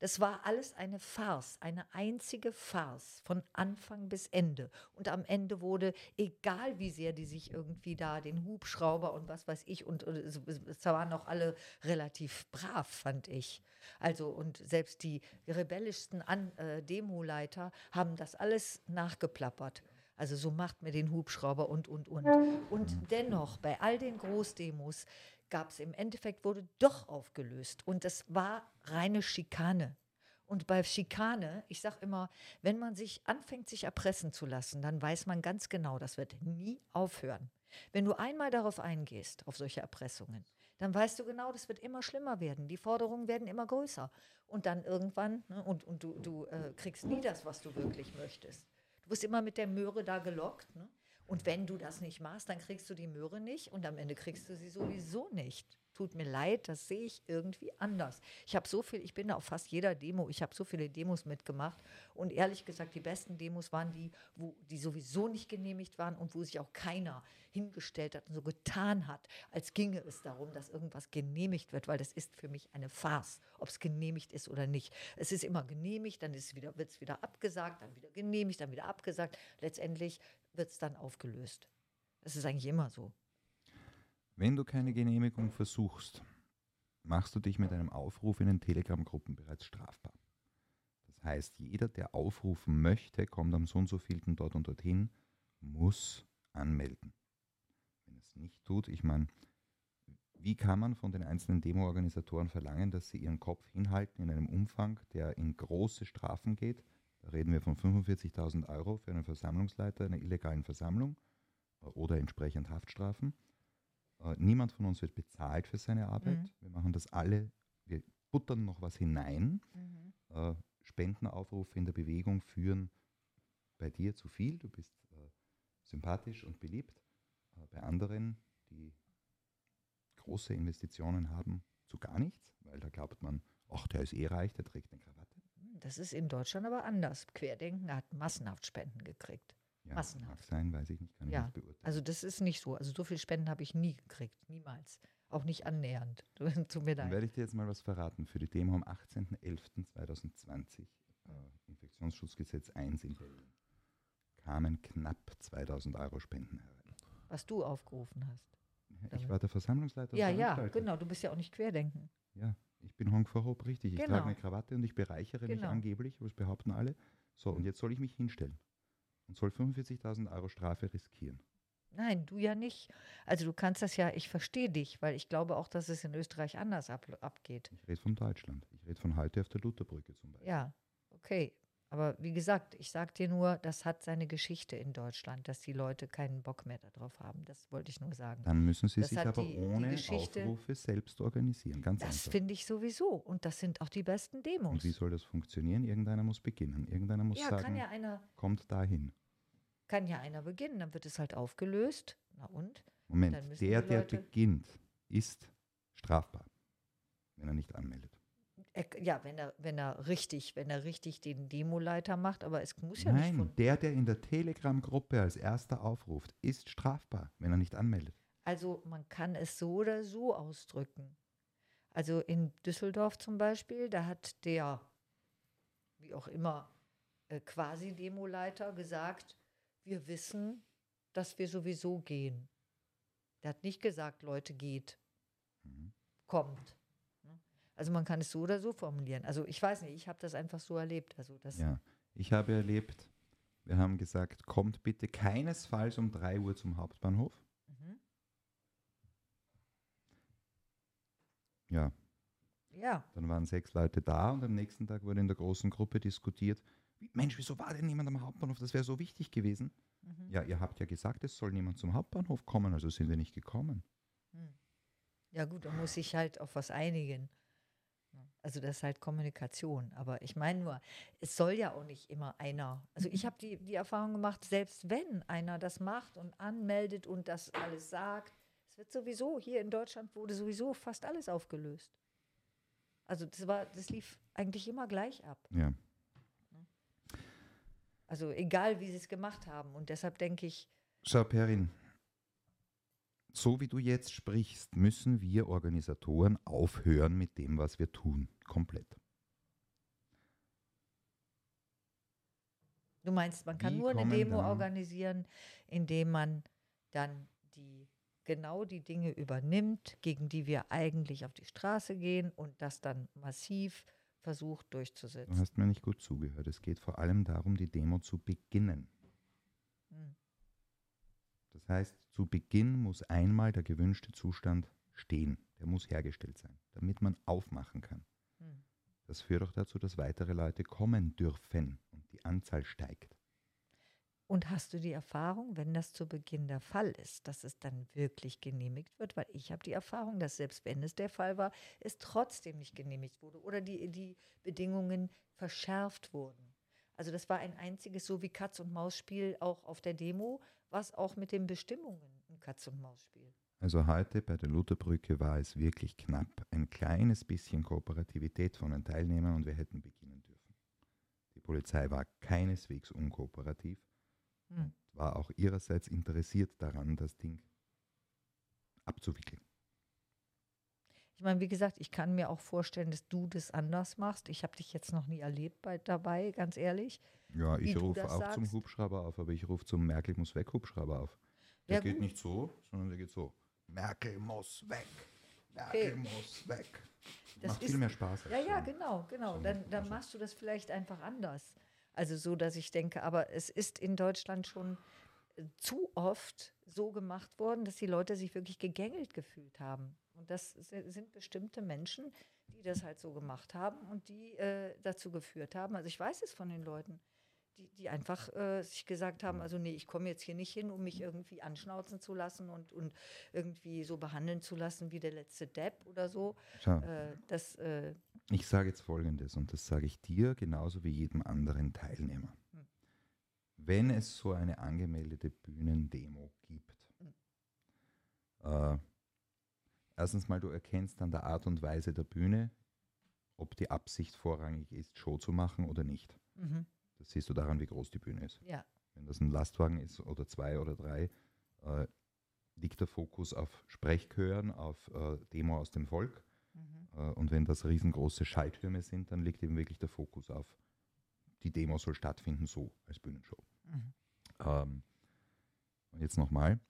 Das war alles eine Farce, eine einzige Farce von Anfang bis Ende. Und am Ende wurde, egal wie sehr die sich irgendwie da den Hubschrauber und was weiß ich, und, und es, es waren auch alle relativ brav, fand ich. Also, und selbst die rebellischsten An äh, Demoleiter haben das alles nachgeplappert. Also so macht mir den Hubschrauber und, und, und. Und dennoch, bei all den Großdemos gab es im Endeffekt, wurde doch aufgelöst. Und das war reine Schikane. Und bei Schikane, ich sage immer, wenn man sich anfängt, sich erpressen zu lassen, dann weiß man ganz genau, das wird nie aufhören. Wenn du einmal darauf eingehst, auf solche Erpressungen, dann weißt du genau, das wird immer schlimmer werden. Die Forderungen werden immer größer. Und dann irgendwann, ne, und, und du, du äh, kriegst nie das, was du wirklich möchtest. Du wirst immer mit der Möhre da gelockt. Ne? Und wenn du das nicht machst, dann kriegst du die Möhre nicht und am Ende kriegst du sie sowieso nicht. Tut mir leid, das sehe ich irgendwie anders. Ich habe so viel, ich bin auf fast jeder Demo, ich habe so viele Demos mitgemacht und ehrlich gesagt, die besten Demos waren die, wo die sowieso nicht genehmigt waren und wo sich auch keiner hingestellt hat und so getan hat, als ginge es darum, dass irgendwas genehmigt wird, weil das ist für mich eine Farce, ob es genehmigt ist oder nicht. Es ist immer genehmigt, dann wieder, wird es wieder abgesagt, dann wieder genehmigt, dann wieder abgesagt. Letztendlich wird es dann aufgelöst. Das ist eigentlich immer so. Wenn du keine Genehmigung versuchst, machst du dich mit einem Aufruf in den Telegram-Gruppen bereits strafbar. Das heißt, jeder, der aufrufen möchte, kommt am so und so vielten dort und dorthin, muss anmelden. Wenn es nicht tut, ich meine, wie kann man von den einzelnen Demo-Organisatoren verlangen, dass sie ihren Kopf hinhalten in einem Umfang, der in große Strafen geht? Da reden wir von 45.000 Euro für einen Versammlungsleiter einer illegalen Versammlung äh, oder entsprechend Haftstrafen. Äh, niemand von uns wird bezahlt für seine Arbeit. Mhm. Wir machen das alle, wir buttern noch was hinein. Äh, Spendenaufrufe in der Bewegung führen bei dir zu viel. Du bist sympathisch und beliebt. Bei anderen, die große Investitionen haben, zu gar nichts, weil da glaubt man, ach, der ist eh reich, der trägt eine Krawatte. Das ist in Deutschland aber anders. Querdenken hat massenhaft Spenden gekriegt. Ja, Massenhaft. mag sein, weiß ich nicht, kann ich Ja, nicht beurteilen. Also das ist nicht so. Also so viel Spenden habe ich nie gekriegt. Niemals. Auch nicht annähernd. Tut mir Dann leid. werde ich dir jetzt mal was verraten. Für die Demo am 18.11.2020, äh, Infektionsschutzgesetz 1 in Berlin, kamen knapp 2000 Euro Spenden herein. Was du aufgerufen hast. Ich Damit. war der Versammlungsleiter. Ja, ja, genau. Du bist ja auch nicht Querdenken. Ja, ich bin Hong Hope, richtig. Ich Genau. trage eine Krawatte und ich bereichere mich Genau. angeblich, das behaupten alle. So, und jetzt soll ich mich hinstellen und soll 45.000 Euro Strafe riskieren. Nein, du ja nicht. Also du kannst das ja, ich verstehe dich, weil ich glaube auch, dass es in Österreich anders ab, abgeht. Ich rede von Deutschland. Ich rede von heute auf der Lutherbrücke zum Beispiel. Ja, okay. Aber wie gesagt, ich sage dir nur, das hat seine Geschichte in Deutschland, dass die Leute keinen Bock mehr darauf haben. Das wollte ich nur sagen. Dann müssen sie Das sich aber die- die ohne Geschichte- Aufrufe selbst organisieren. Ganz Das finde ich sowieso. Und das sind auch die besten Und Demos. wie soll das funktionieren? Irgendeiner muss beginnen. Irgendeiner muss Ja, sagen, ja einer, kommt dahin. kann ja einer beginnen, dann wird es halt aufgelöst. Na und? Moment, müssen der, die der beginnt, ist strafbar, wenn er nicht anmeldet. Ja, wenn er, wenn er richtig, wenn er richtig den Demoleiter macht, aber es muss ja nicht Nein, der, der in der Telegram-Gruppe als erster aufruft, ist strafbar, wenn er nicht anmeldet. Also man kann es so oder so ausdrücken. Also in Düsseldorf zum Beispiel, da hat der, wie auch immer, äh, quasi Demoleiter gesagt, wir wissen, dass wir sowieso gehen. Der hat nicht gesagt, Leute, geht, Mhm. kommt. Also man kann es so oder so formulieren. Also ich weiß nicht, ich habe das einfach so erlebt. Also das, Ja, ich habe erlebt, wir haben gesagt, kommt bitte keinesfalls um 3 Uhr zum Hauptbahnhof. Mhm. Ja, ja, dann waren sechs Leute da und am nächsten Tag wurde in der großen Gruppe diskutiert, Mensch, wieso war denn niemand am Hauptbahnhof? Das wäre so wichtig gewesen. Mhm. Ja, ihr habt ja gesagt, es soll niemand zum Hauptbahnhof kommen, also sind wir nicht gekommen. Ja gut, da muss sich halt auf was einigen. Also das ist halt Kommunikation. Aber ich meine nur, es soll ja auch nicht immer einer. Also ich habe die, die Erfahrung gemacht, selbst wenn einer das macht und anmeldet und das alles sagt, es wird sowieso, hier in Deutschland wurde sowieso fast alles aufgelöst. Also das war, das lief eigentlich immer gleich ab. Ja. Also egal, wie sie es gemacht haben. Und deshalb denke ich, Schau, Perin, so wie du jetzt sprichst, müssen wir Organisatoren aufhören mit dem, was wir tun. Komplett. du meinst, man kann Wie nur eine Demo dann- organisieren, indem man dann die genau die Dinge übernimmt, gegen die wir eigentlich auf die Straße gehen und das dann massiv versucht Du durchzusetzen. hast mir nicht gut zugehört. Es geht vor allem darum, die Demo zu beginnen. Das heißt, zu Beginn muss einmal der gewünschte Zustand stehen. Der muss hergestellt sein, damit man aufmachen kann. Hm. Das führt auch dazu, dass weitere Leute kommen dürfen und die Anzahl steigt. Und hast du die Erfahrung, wenn das zu Beginn der Fall ist, dass es dann wirklich genehmigt wird? Weil ich habe die Erfahrung, dass selbst wenn es der Fall war, es trotzdem nicht genehmigt wurde oder die, die Bedingungen verschärft wurden. Also das war ein einziges, so wie Katz-und-Maus-Spiel auch auf der Demo, was auch mit den Bestimmungen ein Katz-und-Maus-Spiel. Also heute bei der Lutherbrücke war es wirklich knapp. Ein kleines bisschen Kooperativität von den Teilnehmern und wir hätten beginnen dürfen. Die Polizei war keineswegs unkooperativ, Hm. war auch ihrerseits interessiert daran, das Ding abzuwickeln. Ich meine, wie gesagt, ich kann mir auch vorstellen, dass du das anders machst. Ich habe dich jetzt noch nie erlebt bei, dabei, ganz ehrlich. Ja, ich rufe auch zum sagst. Hubschrauber auf, aber ich rufe zum Merkel muss weg Hubschrauber auf. Der Ja, geht gut. nicht so, sondern der geht so. Merkel muss weg. Merkel Okay. muss weg. Das Macht ist- viel mehr Spaß. Ja, ja, so. genau, genau. so Dann, dann machst du das vielleicht einfach anders. Also so, dass ich denke, aber es ist in Deutschland schon äh, zu oft so gemacht worden, dass die Leute sich wirklich gegängelt gefühlt haben. Und das si- sind bestimmte Menschen, die das halt so gemacht haben und die äh, dazu geführt haben. Also ich weiß es von den Leuten, die, die einfach äh, sich gesagt haben, also nee, ich komme jetzt hier nicht hin, um mich irgendwie anschnauzen zu lassen und, und irgendwie so behandeln zu lassen wie der letzte Depp oder so. Äh, das, äh, Ich sage jetzt Folgendes und das sage ich dir genauso wie jedem anderen Teilnehmer. Hm. Wenn es so eine angemeldete Bühnendemo gibt, Hm. Erstens mal, du erkennst an der Art und Weise der Bühne, ob die Absicht vorrangig ist, Show zu machen oder nicht. mhm. Das siehst du daran, wie groß die Bühne ist. ja. Wenn das ein Lastwagen ist oder zwei oder drei, äh, liegt der Fokus auf Sprechchören, auf äh, Demo aus dem Volk. Mhm. Äh, und wenn das riesengroße Schalltürme sind, dann liegt eben wirklich der Fokus auf, die Demo soll stattfinden, so als Bühnenshow. Mhm. Ähm, und jetzt nochmal,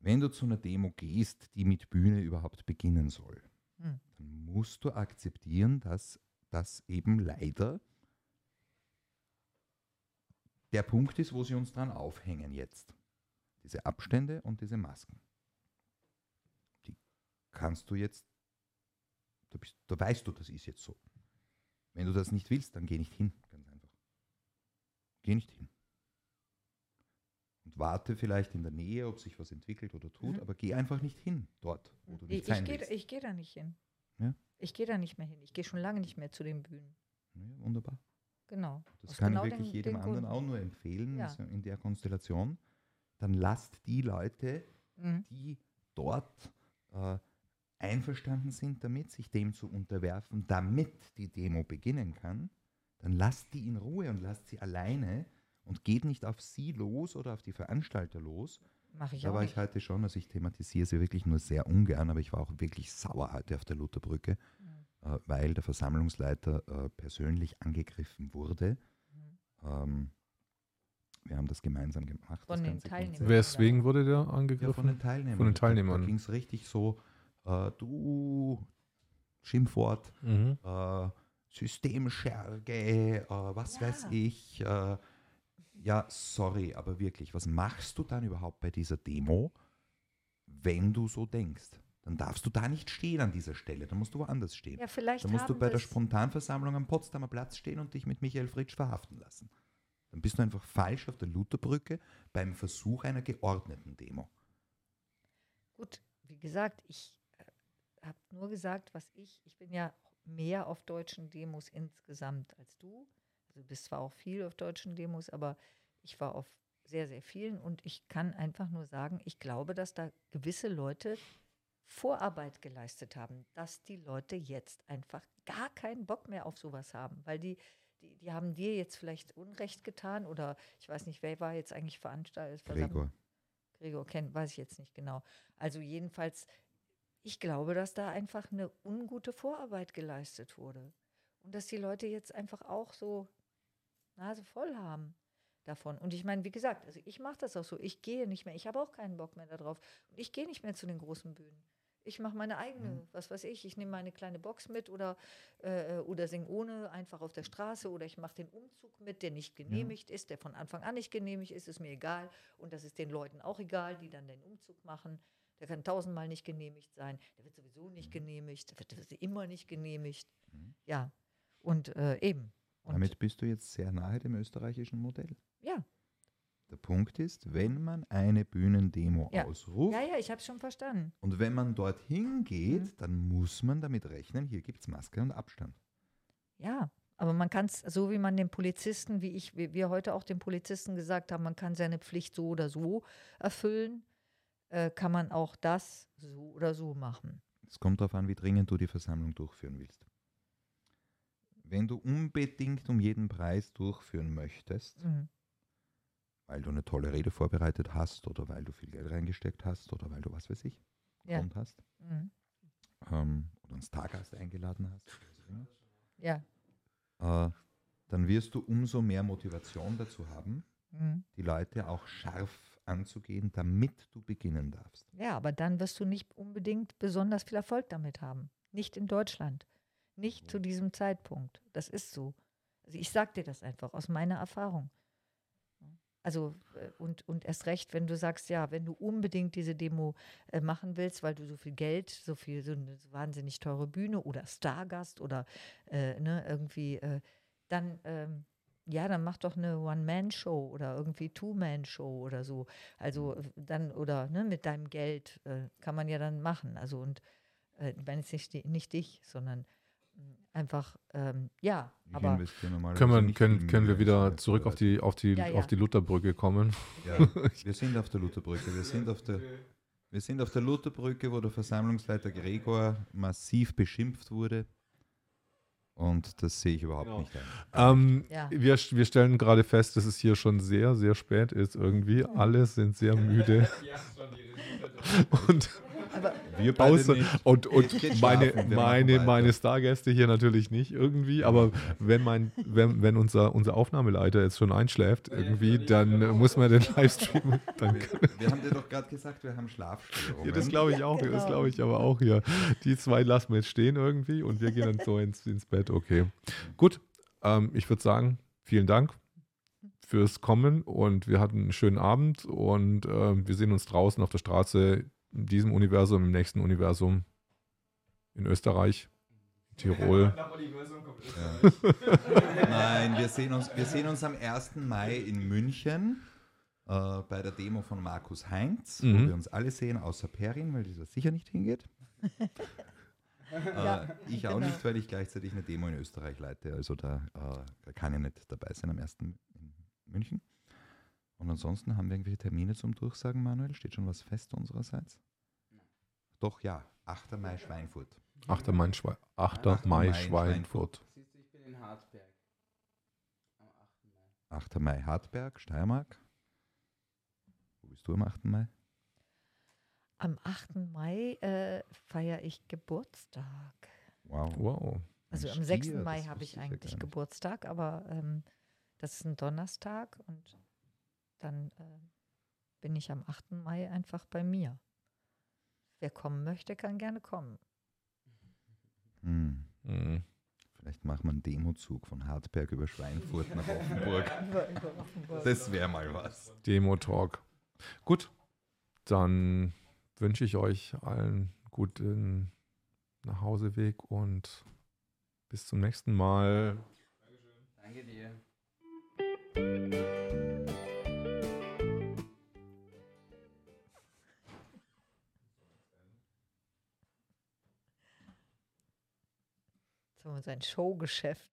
wenn du zu einer Demo gehst, die mit Bühne überhaupt beginnen soll, Mhm. dann musst du akzeptieren, dass das eben leider der Punkt ist, wo sie uns dran aufhängen jetzt. Diese Abstände und diese Masken. Die kannst du jetzt, da, bist, da weißt du, das ist jetzt so. Wenn du das nicht willst, dann geh nicht hin, ganz einfach. Geh nicht hin. Und warte vielleicht in der Nähe, ob sich was entwickelt oder tut, Mhm. aber geh einfach nicht hin, dort, wo du Ich, nicht ich sein gehe willst. ich geh da nicht hin. Ja? Ich gehe da nicht mehr hin. Ich gehe schon lange nicht mehr zu den Bühnen. Ja, wunderbar. Genau. Das Aus kann genau ich wirklich den- jedem den anderen auch nur empfehlen, Ja. so in der Konstellation. Dann lasst die Leute, Mhm. die dort äh, einverstanden sind damit, sich dem zu unterwerfen, damit die Demo beginnen kann, dann lasst die in Ruhe und lasst sie alleine und geht nicht auf sie los oder auf die Veranstalter los. Mache ich Da auch war nicht. ich heute schon, also ich thematisiere sie wirklich nur sehr ungern, aber ich war auch wirklich sauer heute auf der Lutherbrücke, Mhm. äh, weil der Versammlungsleiter äh, persönlich angegriffen wurde. Mhm. Ähm, wir haben das gemeinsam gemacht. Von das den ganze Teilnehmern. Weswegen wurde der Ja, von angegriffen? den Teilnehmern. Von den Teilnehmern. Da ging es richtig so, äh, du Schimpfwort, mhm. äh, Systemscherge, äh, was Ja. weiß ich. Äh, ja, sorry, aber wirklich, was machst du dann überhaupt bei dieser Demo, wenn du so denkst? Dann darfst du da nicht stehen an dieser Stelle, dann musst du woanders stehen. Ja, vielleicht Dann musst du bei der Spontanversammlung am Potsdamer Platz stehen und dich mit Michael Fritsch verhaften lassen. Dann bist du einfach falsch auf der Lutherbrücke beim Versuch einer geordneten Demo. Gut, wie gesagt, ich habe nur gesagt, was ich, ich bin ja mehr auf deutschen Demos insgesamt als du. Also du bist zwar auch viel auf deutschen Demos, aber ich war auf sehr, sehr vielen. Und ich kann einfach nur sagen, ich glaube, dass da gewisse Leute Vorarbeit geleistet haben, dass die Leute jetzt einfach gar keinen Bock mehr auf sowas haben, weil die, die, die haben dir jetzt vielleicht Unrecht getan oder ich weiß nicht, wer war jetzt eigentlich veranstaltet? Gregor. Gregor kennt, weiß ich jetzt nicht genau. Also jedenfalls, ich glaube, dass da einfach eine ungute Vorarbeit geleistet wurde. Und dass die Leute jetzt einfach auch so Nase voll haben davon. Und ich meine, wie gesagt, also ich mache das auch so. Ich gehe nicht mehr, ich habe auch keinen Bock mehr darauf. Und ich gehe nicht mehr zu den großen Bühnen. Ich mache meine eigene, was weiß ich, ich nehme meine kleine Box mit oder, äh, oder singe ohne einfach auf der Straße oder ich mache den Umzug mit, der nicht genehmigt ist, der von Anfang an nicht genehmigt ist, ist mir egal. Und das ist den Leuten auch egal, die dann den Umzug machen. Der kann tausendmal nicht genehmigt sein, der wird sowieso nicht genehmigt, der wird, der wird immer nicht genehmigt. Ja, und äh, eben. Und, Damit bist du jetzt sehr nahe dem österreichischen Modell. ja, Der Punkt ist, wenn man eine Bühnendemo Ja. ausruft ja, ja, ich habe es schon verstanden. und wenn man dorthin geht, Mhm. dann muss man damit rechnen, hier gibt es Maske und Abstand. Ja, aber man kann es, so wie man den Polizisten, wie ich, wie wir heute auch den Polizisten gesagt haben, man kann seine Pflicht so oder so erfüllen, äh, kann man auch das so oder so machen. Es kommt darauf an, wie dringend du die Versammlung durchführen willst. Wenn du unbedingt um jeden Preis durchführen möchtest, Mhm. weil du eine tolle Rede vorbereitet hast oder weil du viel Geld reingesteckt hast oder weil du was weiß ich, Ja. Grund hast Mhm. ähm, oder einen Stargast eingeladen hast, Ja. äh, dann wirst du umso mehr Motivation dazu haben, Mhm. die Leute auch scharf anzugehen, damit du beginnen darfst. Ja, aber dann wirst du nicht unbedingt besonders viel Erfolg damit haben. Nicht in Deutschland. Nicht zu diesem Zeitpunkt. Das ist so. Also ich sag dir das einfach aus meiner Erfahrung. Also äh, und, und erst recht, wenn du sagst, ja, wenn du unbedingt diese Demo äh, machen willst, weil du so viel Geld, so viel, so eine wahnsinnig teure Bühne oder Stargast oder äh, ne, irgendwie, äh, dann, ähm, ja, dann mach doch eine One-Man-Show oder irgendwie Two-Man-Show oder so. Also äh, dann, oder ne, mit deinem Geld äh, kann man ja dann machen. Also und ich meine jetzt nicht, nicht dich, sondern einfach, ähm, ja, aber Können wir, nicht können, können wir wieder zurück auf die, auf die, Ja, ja. auf die Lutherbrücke kommen? Ja, wir sind auf der Lutherbrücke. Wir sind auf der, wir sind auf der Lutherbrücke, wo der Versammlungsleiter Gregor massiv beschimpft wurde. Und das sehe ich überhaupt Genau. nicht ein. Ähm, Ja. wir, wir stellen gerade fest, dass es hier schon sehr, sehr spät ist irgendwie. Alle sind sehr müde. Und, Wir außer, und, und meine, wir meine, meine. Stargäste hier natürlich nicht irgendwie. Aber wenn, mein, wenn, wenn unser, unser Aufnahmeleiter jetzt schon einschläft irgendwie, dann äh, muss man den Livestream. Dann, Wir haben dir doch gerade gesagt, wir haben Schlafstörungen. ja, das glaube ich auch. Das genau. glaube ich aber auch hier. Die zwei lassen wir jetzt stehen irgendwie und wir gehen dann so ins, ins Bett. Okay. Gut. Ähm, ich würde sagen, vielen Dank fürs Kommen und wir hatten einen schönen Abend und ähm, wir sehen uns draußen auf der Straße in diesem Universum, im nächsten Universum in Österreich, Tirol. Ja. Nein, wir sehen, uns, wir sehen uns am 1. Mai in München äh, bei der Demo von Markus Heinz, wo Mhm. wir uns alle sehen, außer Perin, weil dieser sicher nicht hingeht. Ja, äh, ich auch genau. nicht, weil ich gleichzeitig eine Demo in Österreich leite. Also da äh, kann ich nicht dabei sein am 1. in München. Und ansonsten haben wir irgendwelche Termine zum Durchsagen, Manuel? Steht schon was fest unsererseits? Doch, ja. 8. Mai Schweinfurt. 8. Mai, Schwe 8. 8. Mai Mai, Schweinfurt. Siehst du, ich bin in Hartberg. Am 8. Mai. 8. Mai Hartberg, Steiermark. Wo bist du am 8. Mai? am 8. Mai äh, feiere ich Geburtstag. Wow. Wow. Also am 6. Stier, Mai habe ich eigentlich. Geburtstag, aber ähm, das ist ein Donnerstag und dann äh, bin ich am 8. Mai einfach bei mir. Wer kommen möchte, kann gerne kommen. Hm. Mhm. Vielleicht machen wir einen Demozug von Hartberg über Schweinfurt nach Offenburg. Das wäre mal was. Demo-Talk. Gut, dann wünsche ich euch allen guten Nachhauseweg und bis zum nächsten Mal. Danke dir. Wir sein Showgeschäft